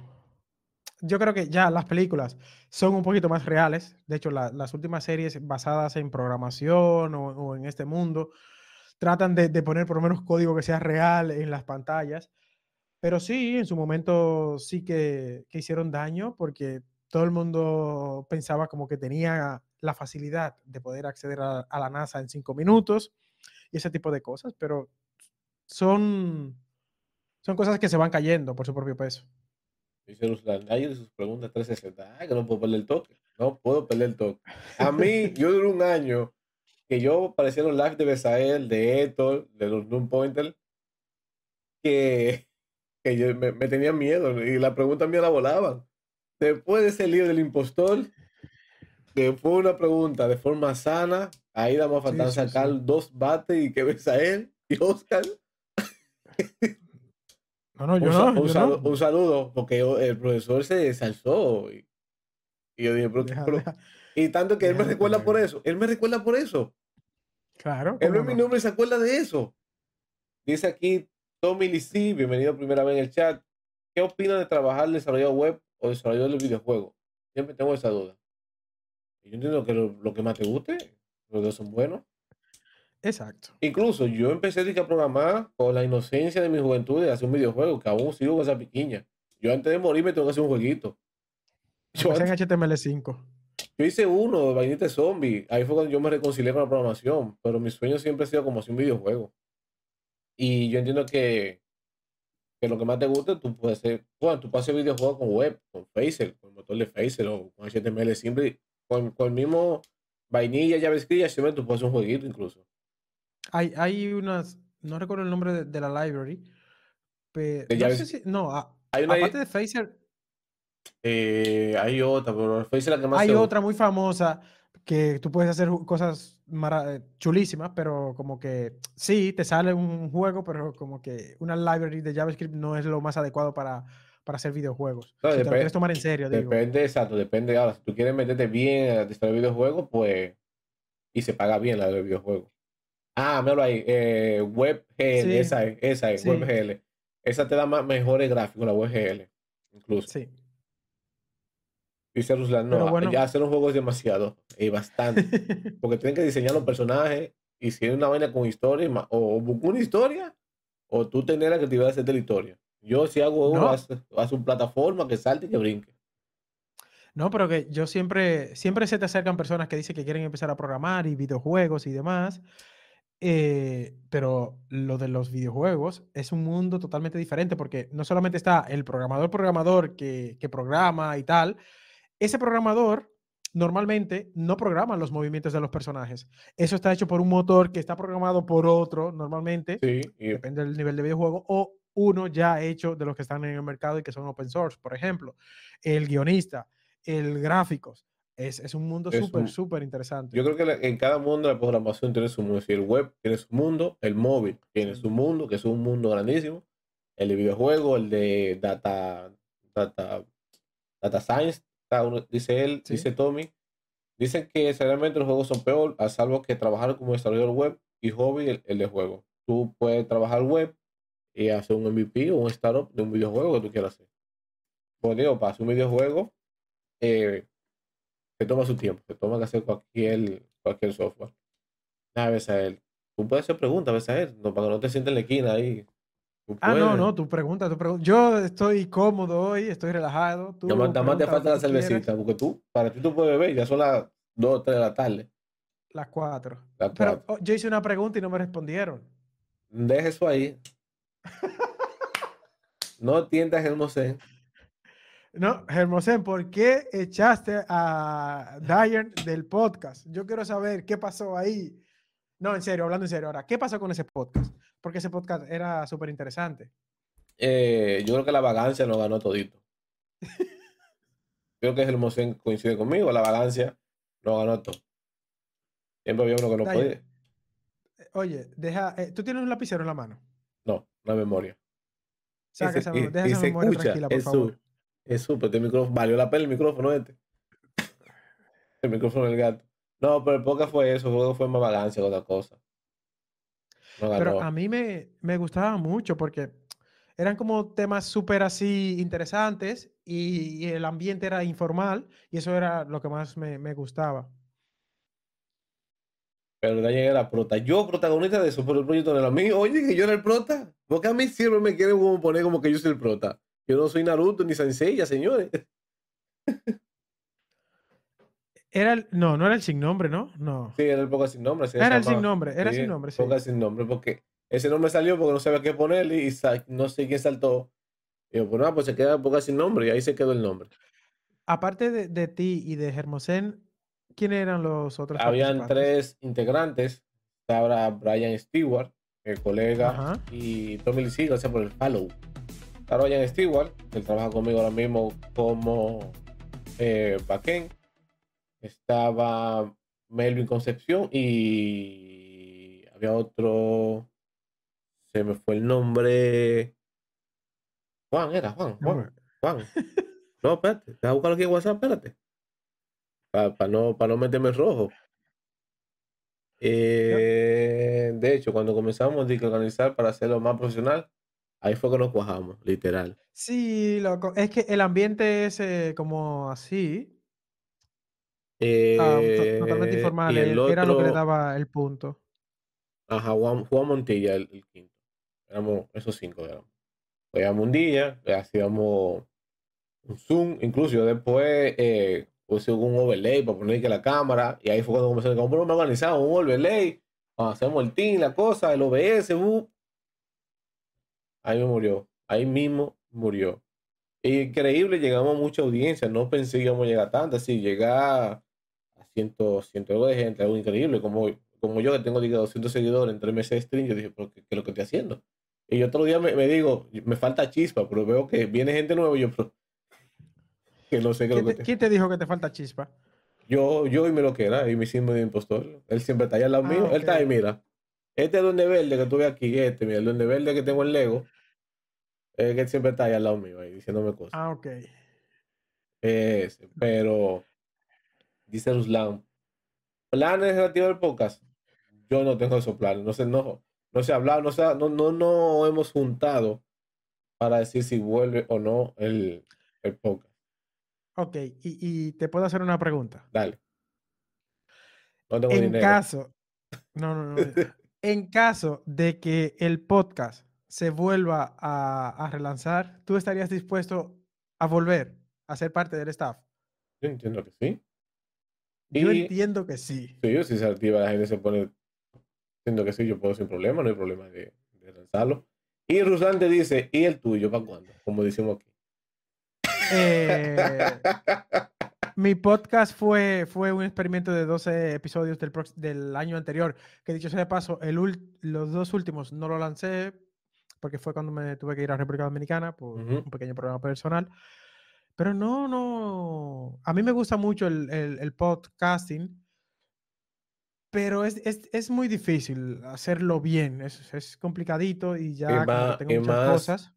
Yo creo que ya las películas son un poquito más reales. De hecho, la- las últimas series basadas en programación o, o en este mundo tratan de, de poner por lo menos código que sea real en las pantallas. Pero sí, en su momento sí que, que hicieron daño porque todo el mundo pensaba como que tenía la facilidad de poder acceder a, a la NASA en cinco minutos y ese tipo de cosas, pero son, son cosas que se van cayendo por su propio peso. Ruslan, ay, de sus preguntas 360. Ay, que no puedo perder el toque. No puedo perder el toque. A mí, yo duré un año que yo parecía los live de Besael, de Héctor, de los Doom Pointer, que, que yo me, me tenía miedo y la pregunta mía la volaban. Después de ese lío del impostor, que fue una pregunta de forma sana, ahí damos a Sí, faltar sí, sacar sí. dos bates y que Besael y Oscar No, no, yo un, no. un yo salu- no. un saludo, porque el profesor se desalzó. Y, y yo dije, pero, Deja- pero- deja- y tanto que él me recuerda por eso. Él me recuerda por eso. Claro. Ve ¿cómo mi no? nombre se acuerda de eso. Dice aquí Tommy Lisi, bienvenido primera vez en el chat. ¿Qué opina de trabajar desarrollador web o desarrollador de videojuegos? Siempre tengo esa duda. Yo entiendo que lo, lo que más te guste, los dos son buenos. Exacto. Incluso yo empecé a programar con la inocencia de mi juventud de hacer un videojuego, que aún sigo con esa piquiña. Yo antes de morir me tengo que hacer un jueguito. Yo, Empecé en antes- HTML5. Yo hice uno de vainita de zombie. Ahí fue cuando yo me reconcilié con la programación. Pero mi sueño siempre ha sido como hacer un videojuego. Y yo entiendo que, que lo que más te guste, tú puedes hacer, bueno, tú puedes hacer videojuegos con web, con Phaser, con el motor de Phaser o con HTML simple, con, con el mismo vainilla, JavaScript y HTML, tú puedes hacer un jueguito incluso. Hay, hay unas, no recuerdo el nombre de, de la library, pero no sé si, no, a- Hay una, aparte de Phaser, eh, hay otra, pero es la que más hay se otra muy famosa que tú puedes hacer cosas chulísimas, pero como que sí, te sale un juego, pero como que una library de JavaScript no es lo más adecuado para, para hacer videojuegos. No, si te lo quieres tomar en serio, digo. Depende, exacto, depende. Ahora, si tú quieres meterte bien a desarrollar videojuegos, pues. Y se paga bien la de videojuegos. Ah, míralo ahí. Eh, WebGL, Sí, esa es, esa es, sí. WebGL. Esa te da más, mejores gráficos, la WebGL. Incluso. Sí. Dice Ruslan, no, bueno. ya hacer un juego es demasiado. Y bastante. Porque tienen que diseñar los personajes. Y si es una vaina con historia, o buscar una historia, o tú tener la creatividad de hacerte la historia. Yo, si hago uno, No. haz, haz una plataforma que salte y que brinque. No, pero que yo siempre, siempre se te acercan personas que dicen que quieren empezar a programar y videojuegos y demás. eh, pero lo de los videojuegos es un mundo totalmente diferente porque no solamente está el programador programador que, que programa y tal, ese programador normalmente no programa los movimientos de los personajes. Eso está hecho por un motor que está programado por otro normalmente, Sí, y depende del nivel de videojuego, o uno ya hecho de los que están en el mercado y que son open source. Por ejemplo, el guionista, el gráficos. Es, es un mundo súper, súper interesante. Yo creo que la- en cada mundo la programación tiene su mundo. Si el web tiene su mundo, el móvil tiene su mundo, que es un mundo grandísimo. El de videojuego, el de data, data, data science, está uno- dice él, Sí. dice Tommy. Dicen que seriamente los juegos son peor, a salvo que trabajar como desarrollador web y hobby el, el de juego. Tú puedes trabajar web y hacer un MVP o un startup de un videojuego que tú quieras hacer. Pues digo, para hacer un videojuego, eh, se toma su tiempo, se toma que hacer cualquier, cualquier software. A veces a él. Tú puedes hacer preguntas a veces a él, no, para que no te sientes en la esquina ahí. Tú Ah, no, puedes. no, tu pregunta, tu pregunta. Yo estoy cómodo hoy, estoy relajado. Tú Nada más, te falta la cervecita, porque tú, para ti tú puedes beber, ya son las 2 o 3 de la tarde. Las cuatro. Las Pero cuatro. oh, yo hice una pregunta y no me respondieron. Deja eso ahí. No tientas el mocén. No, Hermosén, ¿por qué echaste a Diane del podcast? Yo quiero saber qué pasó ahí. No, en serio, hablando en serio ahora, ¿qué pasó con ese podcast? Porque ese podcast era súper interesante. Eh, yo creo que la vagancia nos ganó todito. Creo que el mocén coincide conmigo, la vagancia nos ganó todo. Siempre había uno que no bien. podía. Eh, Oye, deja, eh, ¿tú tienes un lapicero en la mano? No, una memoria. Saca esa, y- deja y esa se memoria escucha, tranquila, por es favor. su- Es súper, este micrófono, valió la pena el micrófono este. El micrófono del gato. No, pero el podcast fue eso, luego fue más vagancia que otra cosa. No Pero a mí me, me gustaba mucho porque eran como temas súper así interesantes y, y el ambiente era informal y eso era lo que más me, me gustaba. Pero ya llegué a la prota. Yo, protagonista de eso, pero el proyecto no era mío. Oye, que yo era el prota. Porque a mí siempre me quieren como poner como que yo soy el prota. Yo no soy Naruto ni Senseiya, señores. Era el, no, no era el sin nombre, ¿no? No. Sí, era el podcast sin nombre. Era el sin nombre, era Sí, sin nombre, sí. podcast sin nombre, porque ese nombre salió porque no sabía qué ponerle y no sé quién saltó. Y yo, pues nada, pues se queda podcast sin nombre y ahí se quedó el nombre. Aparte de, de ti y de Hermosén, ¿quiénes eran los otros Habían tres integrantes. Estaba Brian Stewart, el colega, Ajá. y Tommy Lee gracias por el follow. Está Brian Stewart, que trabaja conmigo ahora mismo como eh, backend. Estaba Melvin Concepción y había otro, se me fue el nombre. Juan, era Juan, Juan, Juan. No, espérate, te voy a buscar aquí en WhatsApp, espérate. Para no, para no meterme rojo. Eh, de hecho, cuando comenzamos a organizar para hacerlo más profesional, ahí fue que nos cuajamos, literal. Sí, loco. Es que el ambiente es eh, como así, ah, totalmente Eh, informal. y el eh, Era lo que le daba el punto. ajá, Juan, Juan Montilla, el, el quinto. Éramos esos cinco, éramos. Un día, hacíamos un zoom, incluso después eh, puse un overlay para poner que la cámara, y ahí fue cuando con un programa organizado, un overlay, hacemos el team, la cosa, el OBS, uh. ahí me murió, ahí mismo murió. Increíble, llegamos a mucha audiencia, no pensé que íbamos a llegar a tanta, sí, llegar a ciento, ciento algo de gente, algo increíble, como, como yo que tengo digo, 200 seguidores en tres meses de stream, yo dije, pero ¿qué, qué es lo que estoy haciendo? Y yo otro día me, me digo, me falta chispa, pero veo que viene gente nueva y yo, pero que no sé qué ¿Quién lo que te, te- quién te dijo que te falta chispa? Yo, yo y me lo que era, y mi símbolo de impostor. Él siempre está ahí al lado Ah, mío. Él está ahí, mira. Este duende verde que tuve aquí, este, mira, el duende verde que tengo en Lego, es que él siempre está ahí al lado mío, ahí diciéndome cosas. Ah, ok. Ese, pero, dice Ruslan, planes relativos al podcast. Yo no tengo esos planes, no sé, no, no se ha hablado, no, se ha- no, no, no hemos juntado para decir si vuelve o no el, el podcast. Ok, y, y te puedo hacer una pregunta. Dale. No tengo En dinero. caso, no, no, no, en caso de que el podcast se vuelva a, a relanzar, ¿tú estarías dispuesto a volver a ser parte del staff? Yo entiendo que sí. Yo Y- entiendo que sí. Sí, si se activa la gente se pone diciendo que sí, yo puedo sin problema, no hay problema de, de lanzarlo. Y Ruslan te dice, ¿y el tuyo para cuándo? Como decimos aquí. Eh, mi podcast fue, fue un experimento de 12 episodios del, del año anterior, que dicho sea de paso, el los dos últimos no lo lancé porque fue cuando me tuve que ir a República Dominicana por Ujú. un pequeño problema personal. Pero no, no, a mí me gusta mucho el, el- el podcasting, pero es, es, es muy difícil hacerlo bien, es, es complicadito y ya más- tengo y muchas más- cosas.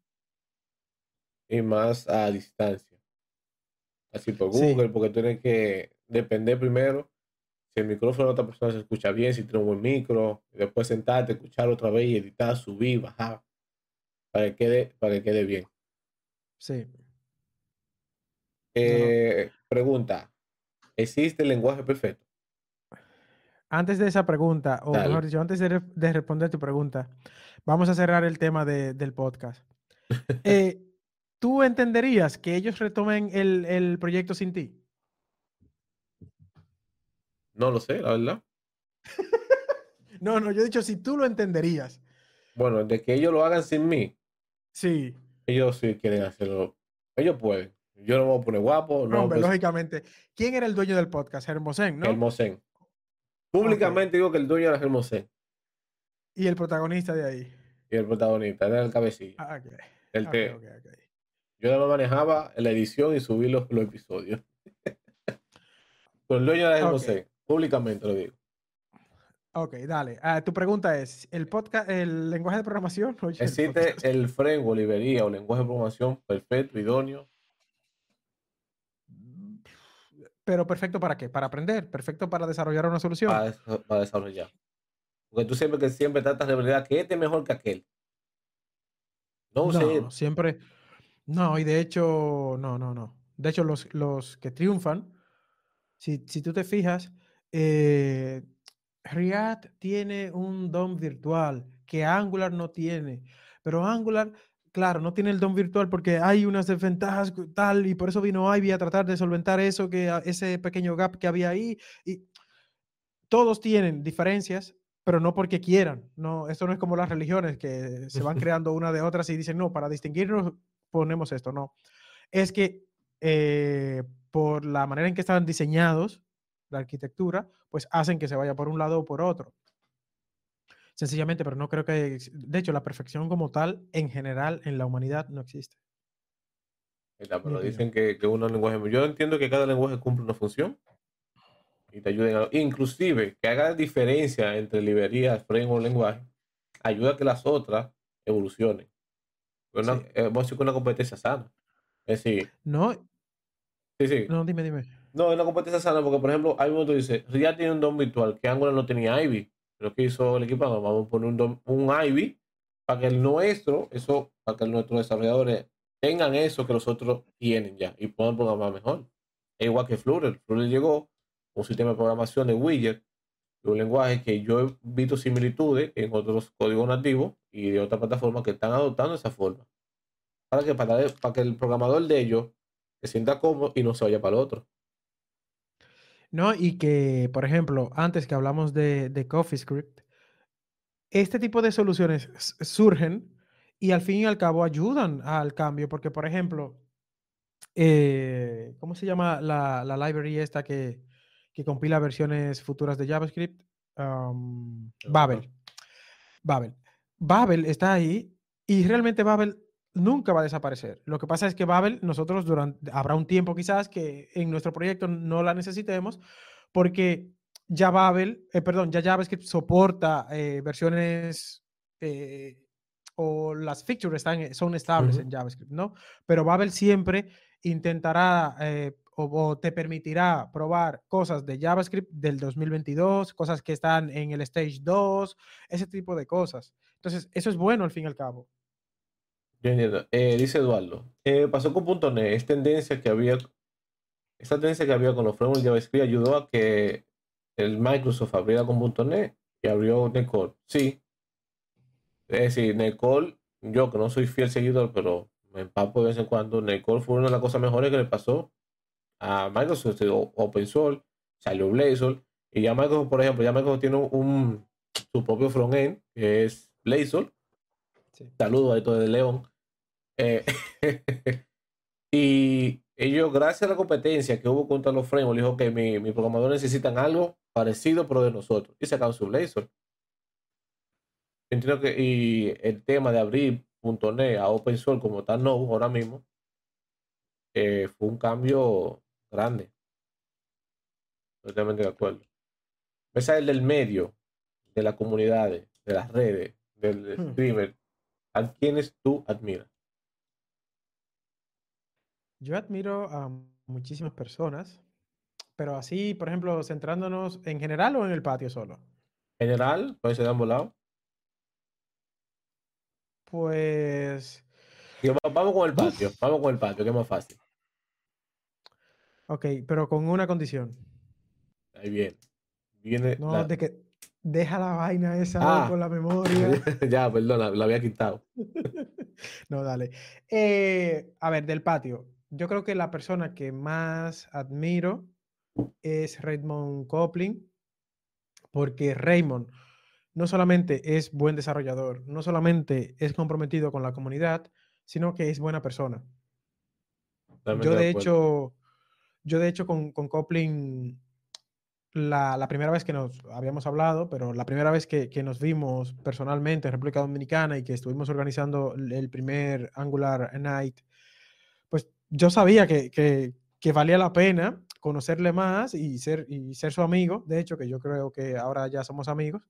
y más a distancia. Así por Sí. Google, porque tienes que depender primero si el micrófono de otra persona se escucha bien, si tiene un buen micro, y después sentarte, escuchar otra vez y editar, subir, bajar, para que quede, para que quede bien. Sí. Eh, Pregunta, ¿existe el lenguaje perfecto? Antes de esa pregunta, o Dale. mejor dicho, antes de responder tu pregunta, vamos a cerrar el tema de- del podcast. Eh, ¿Tú entenderías que ellos retomen el, el proyecto sin ti? No lo sé, la verdad. No, no, yo he dicho si tú lo entenderías. Bueno, de que ellos lo hagan sin mí, Sí, ellos sí quieren hacerlo. Ellos pueden. Yo no me voy a poner guapo, no hombre, pues, lógicamente. ¿Quién era el dueño del podcast? Hermosén, ¿no? Hermosén. Públicamente digo que el dueño era Hermosén Y el protagonista de ahí. y el protagonista era el cabecilla. Ah, ok, el ok, que ok, ok. yo más manejaba la edición y subir los, los episodios. Pero el dueño era. Hermosén. Públicamente lo digo. Ok, dale. Ah, tu pregunta es, ¿el podcast, el lenguaje de programación? Oye, el ¿Existe podcast. el framework, librería o lenguaje de programación perfecto, idóneo? Pero perfecto para qué? Para aprender, perfecto para desarrollar una solución. para, desa- para desarrollar. Porque tú siempre que siempre tratas de verdad que este es mejor que aquel. No No, siempre. No, y de hecho, no, no, no. De hecho, los, los que triunfan, si, si tú te fijas, eh, React tiene un DOM virtual que Angular no tiene, pero Angular, claro, no tiene el DOM virtual porque hay unas desventajas tal y por eso vino Ivy a tratar de solventar eso, que a- ese pequeño gap que había ahí y todos tienen diferencias, pero no porque quieran. No, esto no es como las religiones que se van creando una de otras y dicen, no, para distinguirnos ponemos esto. No, es que eh, por la manera en que están diseñados, la arquitectura, pues hacen que se vaya por un lado o por otro. Sencillamente, pero no creo que, de hecho, la perfección como tal, en general, en la humanidad no existe. Mira, mi pero dicen que, que uno lenguaje. Yo entiendo que cada lenguaje cumple una función y te ayuden a. Inclusive, que haga diferencia entre librerías, framework, lenguaje, ayuda a que las otras evolucionen. Una, Sí. eh, que una competencia sana. Es decir, No, sí, sí. no, dime, dime. No, es una competencia sana porque, por ejemplo, hay un momento que dice, React tiene un DOM virtual que Angular no tenía Ivy. Pero ¿qué hizo el equipo? Ah, Vamos a poner un, un Ivy para que el nuestro, eso, para que nuestros desarrolladores tengan eso que los otros tienen ya y puedan programar mejor. Es igual que Flutter. Flutter llegó un sistema de programación de widget, un lenguaje que yo he visto similitudes en otros códigos nativos y de otras plataformas que están adoptando esa forma. Para que, para que el programador de ellos se sienta cómodo y no se vaya para el otro. No, y que, por ejemplo, antes que hablamos de, de CoffeeScript, este tipo de soluciones surgen y al fin y al cabo ayudan al cambio, porque, por ejemplo, eh, ¿cómo se llama la, la library esta que, que compila versiones futuras de JavaScript? No, Babel. Babel. Babel está ahí y realmente Babel nunca va a desaparecer. Lo que pasa es que Babel, nosotros durante, habrá un tiempo quizás que en nuestro proyecto no la necesitemos porque ya Babel, eh, perdón, ya JavaScript soporta eh, versiones eh, o las features están, son estables en JavaScript, ¿no? Pero Babel siempre intentará eh, o, o te permitirá probar cosas de JavaScript del 2022, cosas que están en el Stage 2, ese tipo de cosas. Entonces, eso es bueno al fin y al cabo. Eh, dice Eduardo, eh, pasó con .NET, es tendencia que había, esta tendencia que había con los frameworks de JavaScript ayudó a que el Microsoft abriera con .NET y abrió Netcore. Sí. Es decir, Netcore, yo que no soy fiel seguidor, pero me empapo de vez en cuando, Netcore fue una de las cosas mejores que le pasó a Microsoft, Open Source, salió Blazor, y ya Microsoft, por ejemplo, ya Microsoft tiene un, su propio frontend, que es Blazor, Saludos a esto de León. Eh, y ellos, gracias a la competencia que hubo contra los frameworks, dijo que mi, mi programador necesitan algo parecido, pero de nosotros. Y sacaron su Blazor. Entiendo que y el tema de abrir .NET a Open Source como está no ahora mismo, eh, fue un cambio grande. Totalmente de acuerdo. Esa es el del medio, de las comunidades, de las redes, del Hmm. streamer. ¿A quienes tú admiras? Yo admiro a muchísimas personas, pero así, por ejemplo, centrándonos en general o en el patio solo. General, puede ser de ambos lados. Pues, Vamos con el patio, vamos con el patio, que es más fácil. ok, pero con una condición. Ahí viene. Viene No, la- de que deja la vaina esa Ah. loco, la memoria. ya, perdón, la, la había quitado. No, dale. Eh, a ver, del patio. Yo creo que la persona que más admiro es Raymond Copling, porque Raymond no solamente es buen desarrollador, no solamente es comprometido con la comunidad, sino que es buena persona. Yo de hecho, yo de hecho con, con Copling, la, la primera vez que nos habíamos hablado, pero la primera vez que, que nos vimos personalmente en República Dominicana y que estuvimos organizando el primer Angular Night, yo sabía que, que- que valía la pena conocerle más y ser, y ser su amigo. De hecho, que yo creo que ahora ya somos amigos,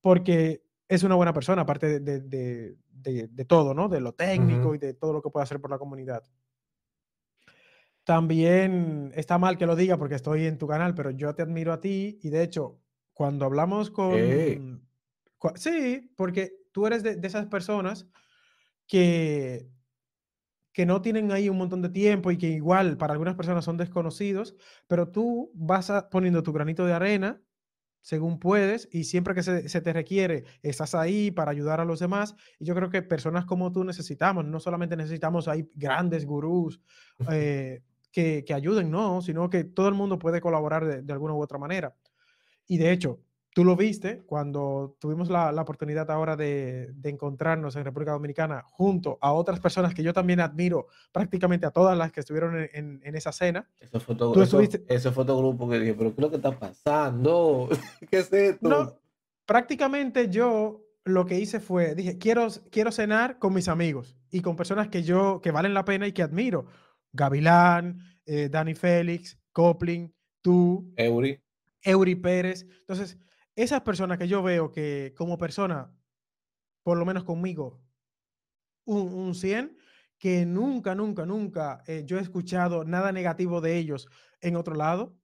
porque es una buena persona, aparte de, de, de, de todo, ¿no? De lo técnico y de todo lo que puede hacer por la comunidad. También está mal que lo diga porque estoy en tu canal, pero yo te admiro a ti y de hecho, cuando hablamos con... Sí, porque tú eres de, esas personas que, que no tienen ahí un montón de tiempo y que igual para algunas personas son desconocidos, pero tú vas poniendo tu granito de arena según puedes y siempre que se, se, te requiere, estás ahí para ayudar a los demás. Y yo creo que personas como tú necesitamos, no solamente necesitamos ahí grandes gurús eh, que, que, ayuden, no, sino que todo el mundo puede colaborar de, de, alguna u otra manera. Y de hecho, tú lo viste cuando tuvimos la, la oportunidad ahora de, de, encontrarnos en República Dominicana junto a otras personas que yo también admiro, prácticamente a todas las que estuvieron en, en, en esa cena. Ese, foto, tú estuviste... ese fotogrupo que dije, pero ¿qué es lo que está pasando? ¿Qué es esto? No, prácticamente yo lo que hice fue, dije, quiero, quiero cenar con mis amigos y con personas que yo, que valen la pena y que admiro. Gavilán, eh, Dani Félix, Copling, tú, Eury. Eury Pérez. Entonces, esas personas que yo veo que como persona, por lo menos conmigo, un, un 100, que nunca, nunca, nunca eh, yo he escuchado nada negativo de ellos en otro lado.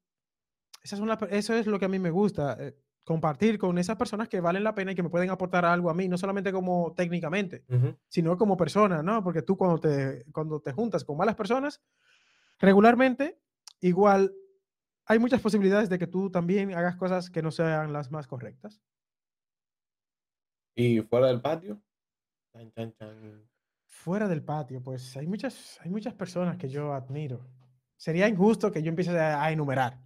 Esa es una, eso es lo que a mí me gusta, eh, compartir con esas personas que valen la pena y que me pueden aportar algo a mí, no solamente como técnicamente, uh -huh. sino como persona, ¿no? Porque tú cuando te, cuando te juntas con malas personas, regularmente, igual hay muchas posibilidades de que tú también hagas cosas que no sean las más correctas. ¿Y fuera del patio? Fuera del patio, pues hay muchas, hay muchas personas que yo admiro. Sería injusto que yo empiece a, a enumerar.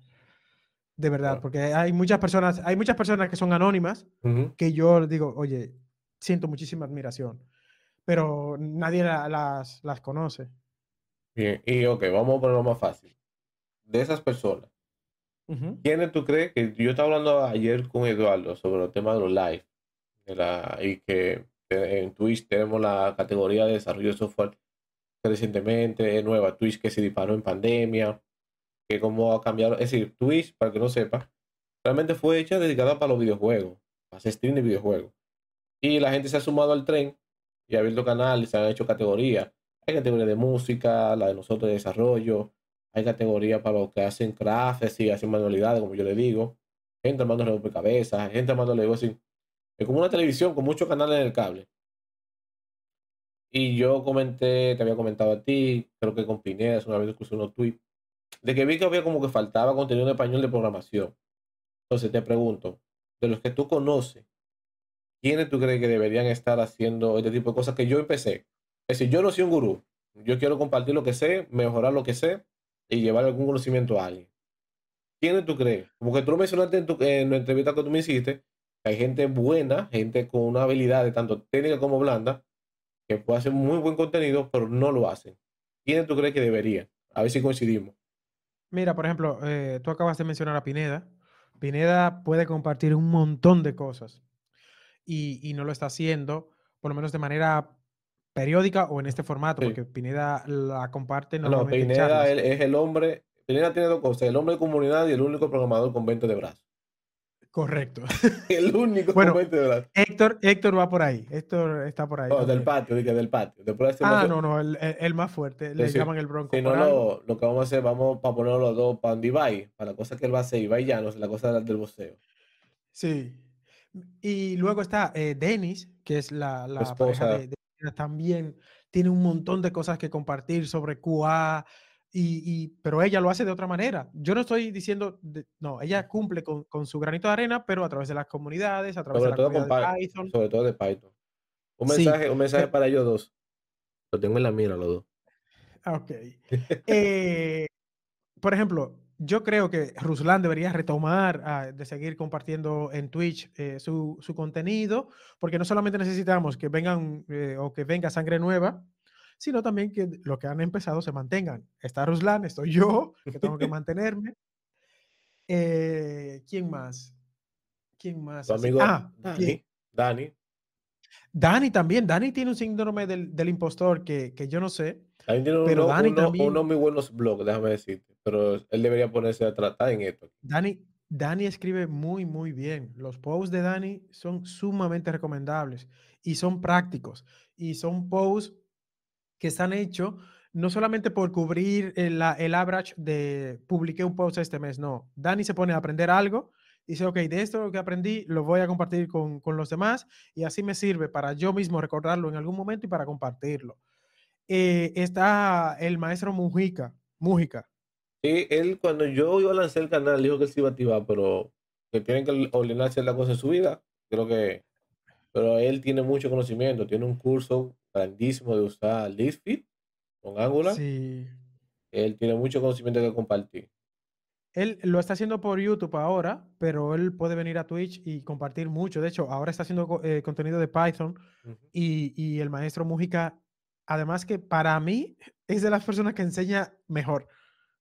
De verdad, claro. porque hay muchas personas, hay muchas personas que son anónimas uh -huh. que yo digo, oye, siento muchísima admiración, pero nadie la, las, las conoce. Bien, y ok, vamos a ponerlo más fácil. De esas personas, uh -huh. ¿quiénes tú crees que yo estaba hablando ayer con Eduardo sobre el tema de los live y que en Twitch tenemos la categoría de desarrollo de software recientemente, nueva Twitch que se disparó en pandemia, que cómo ha cambiado, es decir, Twitch, para que no sepa, realmente fue hecha dedicada para los videojuegos, para hacer stream de videojuegos. Y la gente se ha sumado al tren y ha abierto canales, se han hecho categorías. Hay categoría de música, la de nosotros de desarrollo, hay categoría para los que hacen crafts y hacen manualidades, como yo le digo, gente armando rompecabezas, gente armando negocios. Es como una televisión con muchos canales en el cable. Y yo comenté, te había comentado a ti, creo que con Pineda, una vez incluso unos tweets, de que vi que había como que faltaba contenido en español de programación. Entonces te pregunto, de los que tú conoces, ¿quiénes tú crees que deberían estar haciendo este tipo de cosas que yo empecé? Es decir, yo no soy un gurú. Yo quiero compartir lo que sé, mejorar lo que sé y llevar algún conocimiento a alguien. ¿Quiénes tú crees? Como que tú mencionaste en, tu, entrevista que tú me hiciste, hay gente buena, gente con una habilidad de tanto técnica como blanda, que puede hacer muy buen contenido, pero no lo hacen. ¿Quiénes tú crees que deberían? A ver si coincidimos. Mira, por ejemplo, eh, tú acabas de mencionar a Pineda. Pineda puede compartir un montón de cosas y, no lo está haciendo, por lo menos de manera periódica o en este formato, sí. porque Pineda la comparte no, Pineda es el hombre, Pineda tiene dos cosas, el hombre de comunidad y el único programador con 20 de brazos. Correcto. El único bueno, con 20 de brazos. Héctor, Héctor va por ahí. Héctor está por ahí. No, del patio, dije, del patio. Después ah, no, no, el, el, más fuerte. Le llaman el bronco. Si no, lo, lo, que vamos a hacer, vamos para poner los dos para Ibai, para la cosa que él va a hacer. Ibai ya no es la cosa del boxeo. Sí. Y luego está eh, Denis, que es la, la esposa de, de, también tiene un montón de cosas que compartir sobre QA, y, y, pero ella lo hace de otra manera. Yo no estoy diciendo, de, no, ella cumple con, con, su granito de arena, pero a través de las comunidades, a través sobre de la todo comunidad de Python. Sobre todo de Python. Un mensaje, sí. un mensaje para ellos dos. Lo tengo en la mira los dos. Ok. eh, por ejemplo, yo creo que Ruslan debería retomar uh, de seguir compartiendo en Twitch eh, su, su, contenido, porque no solamente necesitamos que vengan eh, o que venga sangre nueva, sino también que los que han empezado se mantengan. Está Ruslan, estoy yo, que tengo que mantenerme. Eh, ¿Quién más? ¿Quién más? Tu amigo ah, Dani. Dani. Dani también. Dani tiene un síndrome del, del impostor que, que, yo no sé, También tiene Pero uno, Dani uno- también, unos muy buenos blogs, déjame decirte. Pero él debería ponerse a tratar en esto. Dani, Dani escribe muy, muy bien. Los posts de Dani son sumamente recomendables y son prácticos. Y son posts que están hechos no solamente por cubrir el, el average de publiqué un post este mes, no. Dani se pone a aprender algo dice, ok, de esto que aprendí lo voy a compartir con, con los demás y así me sirve para yo mismo recordarlo en algún momento y para compartirlo. Eh, está el maestro Mujica, Mujica. Sí, él cuando yo iba a lanzar el canal dijo que él se iba a activar, pero que tienen que ordenar ciertas cosas en su vida. Creo que, pero él tiene mucho conocimiento, tiene un curso grandísimo de usar Lisfit con Angular. Sí. Él tiene mucho conocimiento que compartir. Él lo está haciendo por YouTube ahora, pero él puede venir a Twitch y compartir mucho. De hecho, ahora está haciendo eh, contenido de Python Ujú. y, y el maestro Mújica, además que para mí es de las personas que enseña mejor.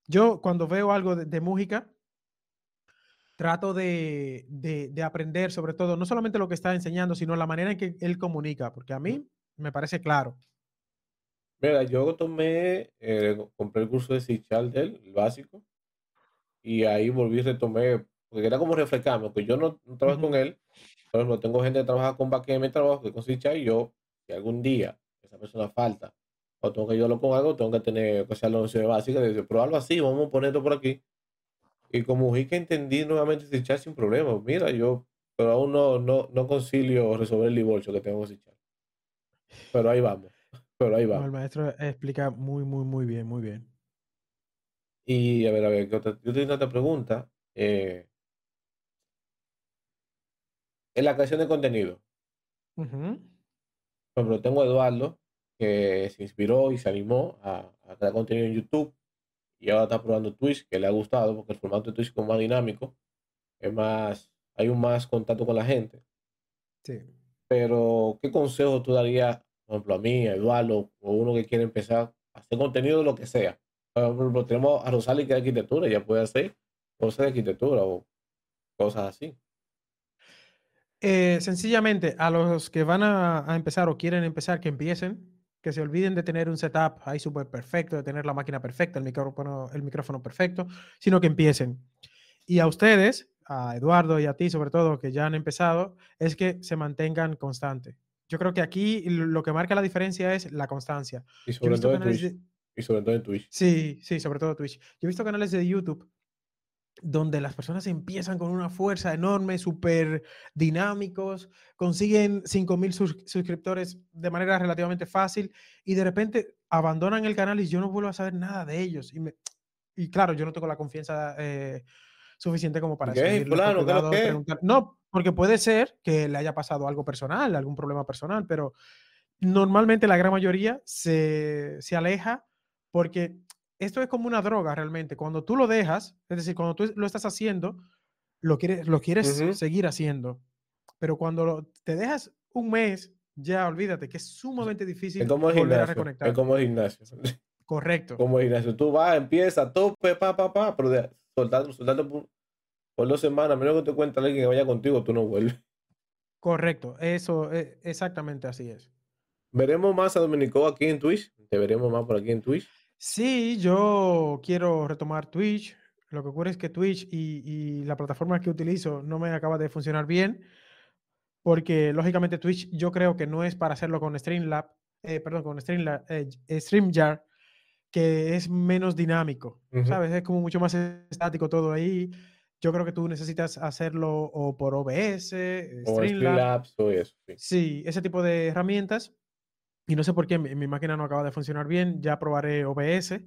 Yo cuando veo algo de, de Mújica, trato de, de- de aprender sobre todo, no solamente lo que está enseñando, sino la manera en que él comunica, porque a mí me parece claro. Mira, yo tomé, eh, compré el curso de C Sharp de él, el básico, y ahí volví y retomé, porque era como refrescarme, porque yo no, no trabajo con Ujú. él, por ejemplo, tengo gente que trabaja con backend en mi trabajo, que con Sharp, y yo, si algún día esa persona falta, o tengo que ayudarlo con algo, tengo que tener que hacer la noción básica, de algo así, vamos a poner esto por aquí, y como que entendí nuevamente C Sharp sin problema, mira, yo, pero aún no, no, no concilio resolver el divorcio que tengo C Sharp, pero ahí vamos, pero ahí No, vamos. el maestro explica muy, muy, muy bien, muy bien. Y a ver, a ver, ¿qué otra- yo tengo otra pregunta. eh, en la creación de contenido, Ujú. por ejemplo, tengo a Eduardo que se inspiró y se animó a, a crear contenido en YouTube y ahora está probando Twitch, que le ha gustado porque el formato de Twitch es más dinámico, es más, hay un más contacto con la gente. Sí. Pero, ¿qué consejo tú darías, por ejemplo, a mí, a Eduardo, o uno que quiere empezar a hacer contenido de lo que sea? Por ejemplo, tenemos a Rosali que es arquitectura, ella puede hacer cosas de arquitectura o cosas así. Eh, sencillamente, a los que van a, a empezar o quieren empezar, que empiecen, que se olviden de tener un setup ahí súper perfecto, de tener la máquina perfecta, el micrófono, el micrófono perfecto, sino que empiecen. Y a ustedes, a Eduardo y a ti sobre todo, que ya han empezado, es que se mantengan constantes. Yo creo que aquí lo que marca la diferencia es la constancia. Y sobre todo en Twitch. de, Y sobre todo en Twitch. Sí, sí, sobre todo Twitch. Yo he visto canales de YouTube donde las personas empiezan con una fuerza enorme, súper dinámicos, consiguen 5.000 sus- suscriptores de manera relativamente fácil y de repente abandonan el canal y yo no vuelvo a saber nada de ellos. Y, me- y claro, yo no tengo la confianza eh, suficiente como para ¿Qué? escribirles con Fulano, ¿qué es lo cuidado y que? preguntar. No, porque puede ser que le haya pasado algo personal, algún problema personal, pero normalmente la gran mayoría se, se aleja porque esto es como una droga realmente. Cuando tú lo dejas, es decir, cuando tú lo estás haciendo, lo quieres, lo quieres seguir haciendo. Pero cuando lo- te dejas un mes, ya olvídate que es sumamente difícil Es como el volver a gimnasio. reconectar. Es como el gimnasio. Correcto. Como el gimnasio. Tú vas, empiezas, tope, pa, pa, pa, pero de, soltando, soltando por, por dos semanas, a menos que te cuente alguien que vaya contigo, tú no vuelves. Correcto. Eso, eh, exactamente así es. Veremos más a Dominico aquí en Twitch. Te veremos más por aquí en Twitch. Sí, yo quiero retomar Twitch. Lo que ocurre es que Twitch y, y la plataforma que utilizo no me acaba de funcionar bien, porque lógicamente Twitch yo creo que no es para hacerlo con Streamlab, eh, perdón, con Streamlab, eh, StreamYard, que es menos dinámico. ¿sabes? Es como mucho más estático todo ahí. Yo creo que tú necesitas hacerlo o por OBS, eh, O Streamlab, Streamlabs o eso. Sí. Sí, ese tipo de herramientas. Y no sé por qué mi, mi máquina no acaba de funcionar bien. Ya probaré OBS.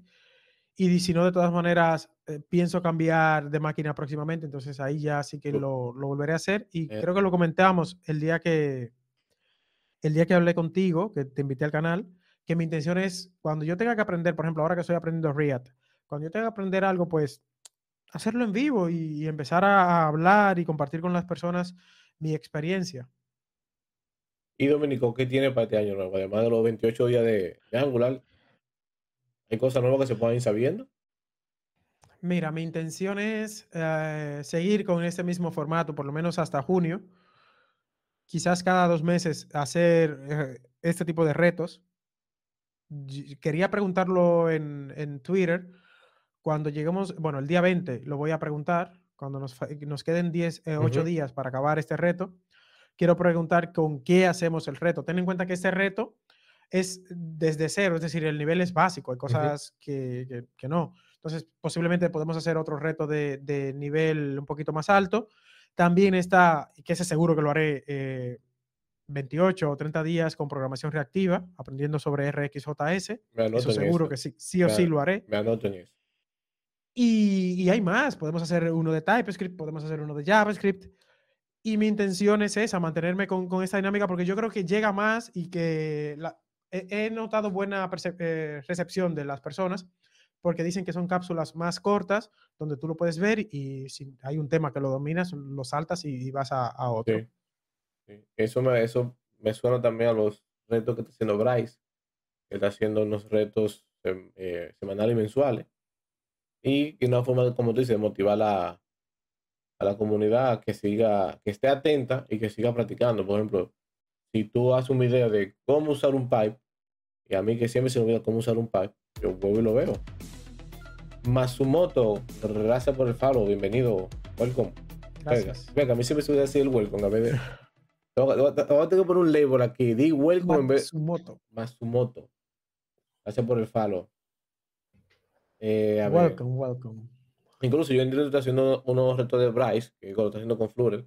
Y si no, de todas maneras, eh, pienso cambiar de máquina próximamente. Entonces ahí ya sí que lo, lo volveré a hacer. Y Eh. creo que lo comentamos el día que, el día que hablé contigo, que te invité al canal, que mi intención es, cuando yo tenga que aprender, por ejemplo, ahora que estoy aprendiendo React, cuando yo tenga que aprender algo, pues hacerlo en vivo y, y empezar a hablar y compartir con las personas mi experiencia. Y Dominico, ¿qué tiene para este año nuevo? Además de los 28 días de, de Angular, ¿hay cosas nuevas que se puedan ir sabiendo? Mira, mi intención es eh, seguir con este mismo formato, por lo menos hasta junio. Quizás cada dos meses hacer eh, este tipo de retos. quería preguntarlo en, en, Twitter. Cuando lleguemos, bueno, el día 20 lo voy a preguntar, cuando nos, nos queden 10, 8 días para acabar este reto. Quiero preguntar con qué hacemos el reto. Ten en cuenta que este reto es desde cero, es decir, el nivel es básico, hay cosas que, que, no. Entonces, posiblemente podemos hacer otro reto de, de, nivel un poquito más alto. También está, que ese seguro que lo haré 28 eh, o 30 días con programación reactiva, aprendiendo sobre RxJS. Eso seguro que sí, sí o sí lo haré. Me anoto en eso. Y, y, hay más, podemos hacer uno de TypeScript, podemos hacer uno de JavaScript. Y mi intención es esa, mantenerme con, con esta dinámica, porque yo creo que llega más y que la, he, notado buena eh, recepción de las personas porque dicen que son cápsulas más cortas donde tú lo puedes ver y si hay un tema que lo dominas, lo saltas y, vas a, otro. Eso, me, eso me suena también a los retos que está haciendo Bryce, que está haciendo unos retos eh, semanales y mensuales. Y, y una forma, como tú dices, motivar a, a la comunidad que siga, que esté atenta y que siga practicando. Por ejemplo, si tú haces un video de cómo usar un pipe, y a mí que siempre se me olvida cómo usar un pipe, yo vuelvo y lo veo. Masumoto, gracias por el follow, bienvenido, welcome. Gracias. Venga, a mí siempre se me decir el welcome, a ver. Ahora tengo que poner un label aquí, di welcome en vez. Masumoto. Masumoto. Gracias por el follow. Eh, welcome, welcome. Incluso yo en directo estoy haciendo unos retos de Bryce, que lo estoy haciendo con Flutter.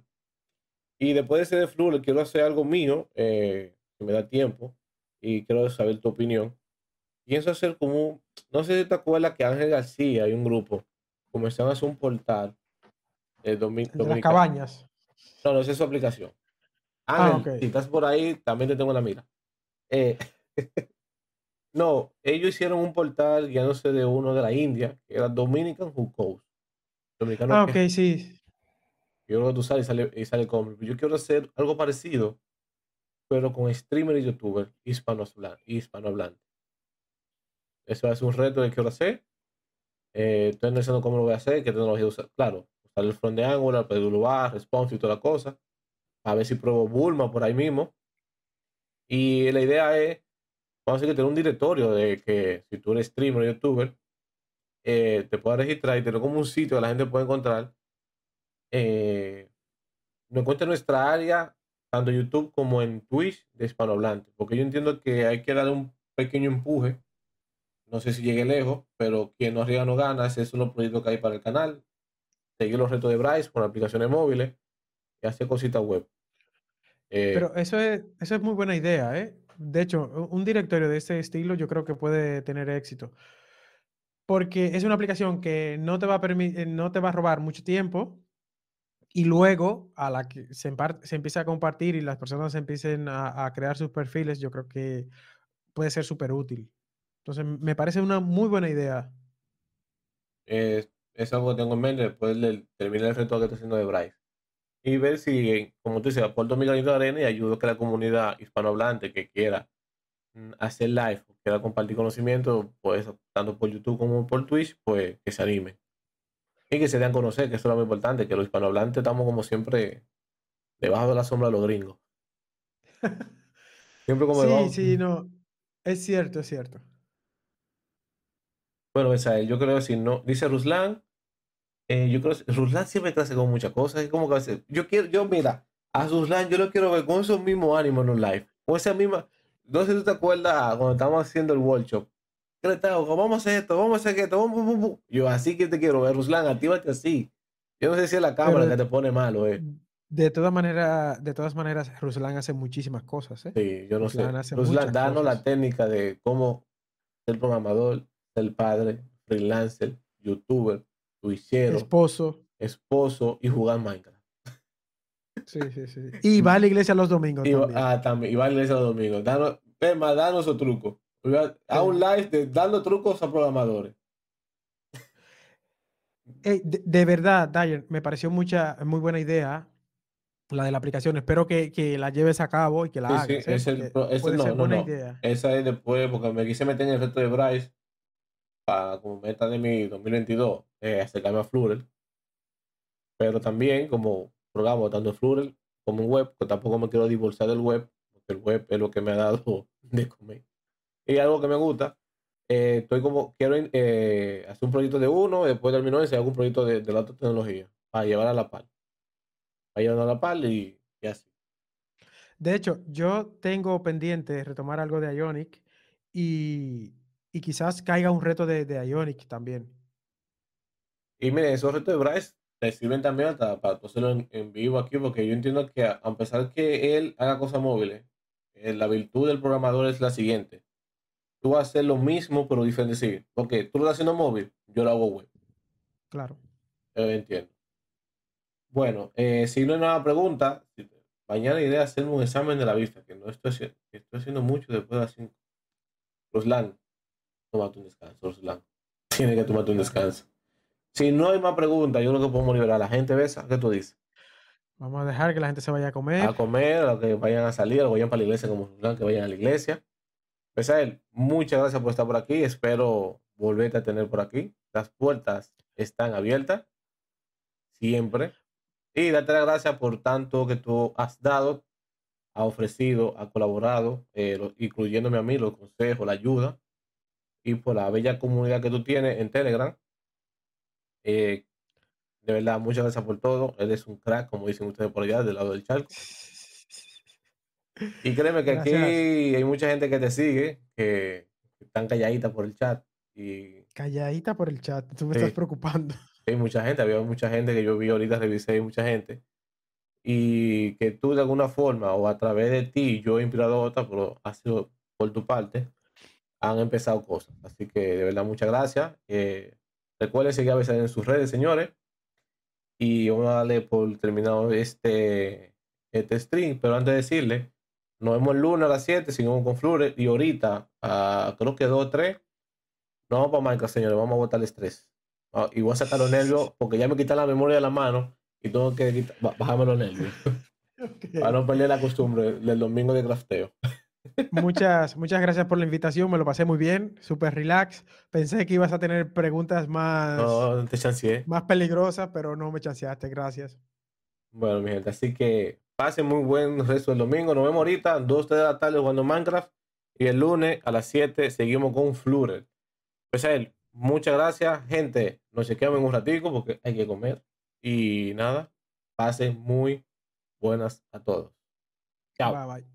Y después de ese de Flutter, quiero hacer algo mío, eh, que me da tiempo, y quiero saber tu opinión. Pienso hacer como, no sé si te acuerdas que Ángel García y un grupo comenzaron a hacer un portal de, de las cabañas. No, no, esa es su aplicación. Ah, Ángel, si estás por ahí, también te tengo la mira. Eh, no, ellos hicieron un portal guiándose de uno de la India, que era Dominican Who Coast. Dominicano ah, ok, sí. Yo creo que tú sales y sale, y sale como. Yo quiero hacer algo parecido, pero con streamer y youtuber hispanohablantes. Eso es un reto que quiero hacer. Eh, estoy analizando cómo lo voy a hacer, qué tecnología usar. Claro, usar el front de Angular, PWA, Response y toda la cosa. A ver si pruebo Bulma por ahí mismo. Y la idea es, vamos a decir que tener un directorio de que si tú eres streamer o youtuber, eh, te puedas registrar y tener como un sitio que la gente puede encontrar eh, nos nuestra área, tanto en YouTube como en Twitch de hispanohablante, porque yo entiendo que hay que dar un pequeño empuje. No sé si llegue lejos, pero quien no arriba no gana, ese es uno proyecto que hay para el canal. Seguir los retos de Bryce con aplicaciones móviles y hacer cositas web. Eh, pero eso es, eso es muy buena idea, ¿eh? De hecho, un directorio de este estilo yo creo que puede tener éxito. Porque es una aplicación que no te va a, permitir, no te va a robar mucho tiempo, y luego, a la que se, se empieza a compartir y las personas empiecen a, crear sus perfiles, yo creo que puede ser súper útil. Entonces, me parece una muy buena idea. es algo que tengo en mente después de terminar el reto que estoy haciendo de Bryce. Y ver si, como tú dices, aporto mi granito de arena y ayudo a que la comunidad hispanohablante que quiera hacer live, quiera compartir conocimiento, pues tanto por YouTube como por Twitch, pues que se anime y que se den a conocer, que eso es lo muy importante, que los hispanohablantes estamos como siempre debajo de la sombra de los gringos. Siempre como Sí, sí, no. Es cierto, es cierto. Bueno, yo creo que si no, dice Ruslan, eh, yo creo que Ruslan siempre clase con muchas cosas, es como que a veces, yo quiero, yo mira, a Ruslan yo lo quiero ver con esos mismos ánimos en un live, con esa misma, no sé si tú te acuerdas cuando estábamos haciendo el workshop, vamos a hacer esto, vamos a hacer esto, vamos, Yo así que te quiero ver, Ruslan, actívate así. Yo no sé si es la cámara que te pone malo, eh. De todas maneras, de todas maneras, Ruslan hace muchísimas cosas, eh. Sí, yo no sé. Ruslan, danos la técnica de cómo ser programador, ser padre, freelancer, youtuber, twitchero, esposo, esposo y jugar Minecraft. Sí, sí, sí. Y va a la iglesia los domingos. Y, también. Ah, también. Y va a la iglesia los domingos. Danos, danos su truco. A un live de, dando trucos a programadores. de, verdad, Dyer, me pareció mucha, muy buena idea la de la aplicación. Espero que, que la lleves a cabo y que la hagas. Sí, es el, no, no, Idea. Esa es después, porque me quise meter en el reto de Bryce para como meta de mi 2022, eh, acercarme a Flutter. Pero también como programa tanto Flutter como un web, que tampoco me quiero divorciar del web, porque el web es lo que me ha dado de comer. Y algo que me gusta, eh, estoy como, quiero eh, hacer un proyecto de uno, después termino ese, hago un proyecto de, de la otra tecnología, para llevar a la par. Para llevar a la par y, y así. De hecho, yo tengo pendiente retomar algo de Ionic y, y quizás caiga un reto de, de Ionic también. Y miren, esos retos de Bryce te sirven también hasta para tú hacerlo en, en vivo aquí, porque yo entiendo que a, a pesar que él haga cosas móviles, eh, la virtud del programador es la siguiente. Tú vas a hacer lo mismo, pero diferente. Sí, porque tú lo estás haciendo móvil, yo lo hago web. Claro. Yo entiendo. Bueno, eh, si no hay nada pregunta, mañana iré a hacerme un examen de la vista, que no estoy, haci- que estoy haciendo mucho después de las 5. Ruslan, tómate un descanso, Ruslan. Tiene que tomarte un descanso. Si no hay más preguntas, yo creo que podemos liberar a la gente, ¿ves? ¿Qué tú dices? Vamos a dejar que la gente se vaya a comer. A comer, a que vayan a salir, a que vayan para la iglesia como que vayan a la iglesia. A él, muchas gracias por estar por aquí. Espero volverte a tener por aquí. Las puertas están abiertas. Siempre. Y darte las gracias por tanto que tú has dado, has ofrecido, has colaborado, eh, lo- incluyéndome a mí, los consejos, la ayuda, y por la bella comunidad que tú tienes en Telegram. Eh, de verdad, muchas gracias por todo. Eres un crack, como dicen ustedes por allá, del lado del charco. Y créeme que aquí Gracias. hay mucha gente que te sigue, que están calladitas por el chat. Y Calladita por el chat, tú me estás Sí. preocupando. hay mucha gente, había mucha gente que yo vi ahorita, revisé, hay mucha gente. Y que tú de alguna forma o a través de ti, yo he inspirado a otras, pero ha sido por tu parte, han empezado cosas. Así que de verdad, muchas gracias. Eh, recuerden seguir a veces en sus redes, señores. Y vamos a darle por terminado este, este stream. Pero antes de decirle, nos vemos el lunes a las 7, seguimos con Flores. Y ahorita, a, creo que 2 o 3, no vamos para Minecraft, señores. Vamos a botar el estrés. Ah, y voy a sacar los nervios porque ya me quitan la memoria de la mano y tengo que bajarme los nervios para no perder la costumbre del domingo de crafteo. Muchas, muchas gracias por la invitación, me lo pasé muy bien, súper relax. Pensé que ibas a tener preguntas más, No, no te chanceé. más peligrosas, pero no me chanceaste, gracias. Bueno, mi gente, así que pasen muy buen resto del domingo. Nos vemos ahorita, 2 de la tarde jugando Minecraft. Y el lunes a las 7 seguimos con Flutter. Pues a él, muchas gracias, gente. Nos chequeamos en un ratico porque hay que comer. Y nada, pasen muy buenas a todos. Chao. Bye bye.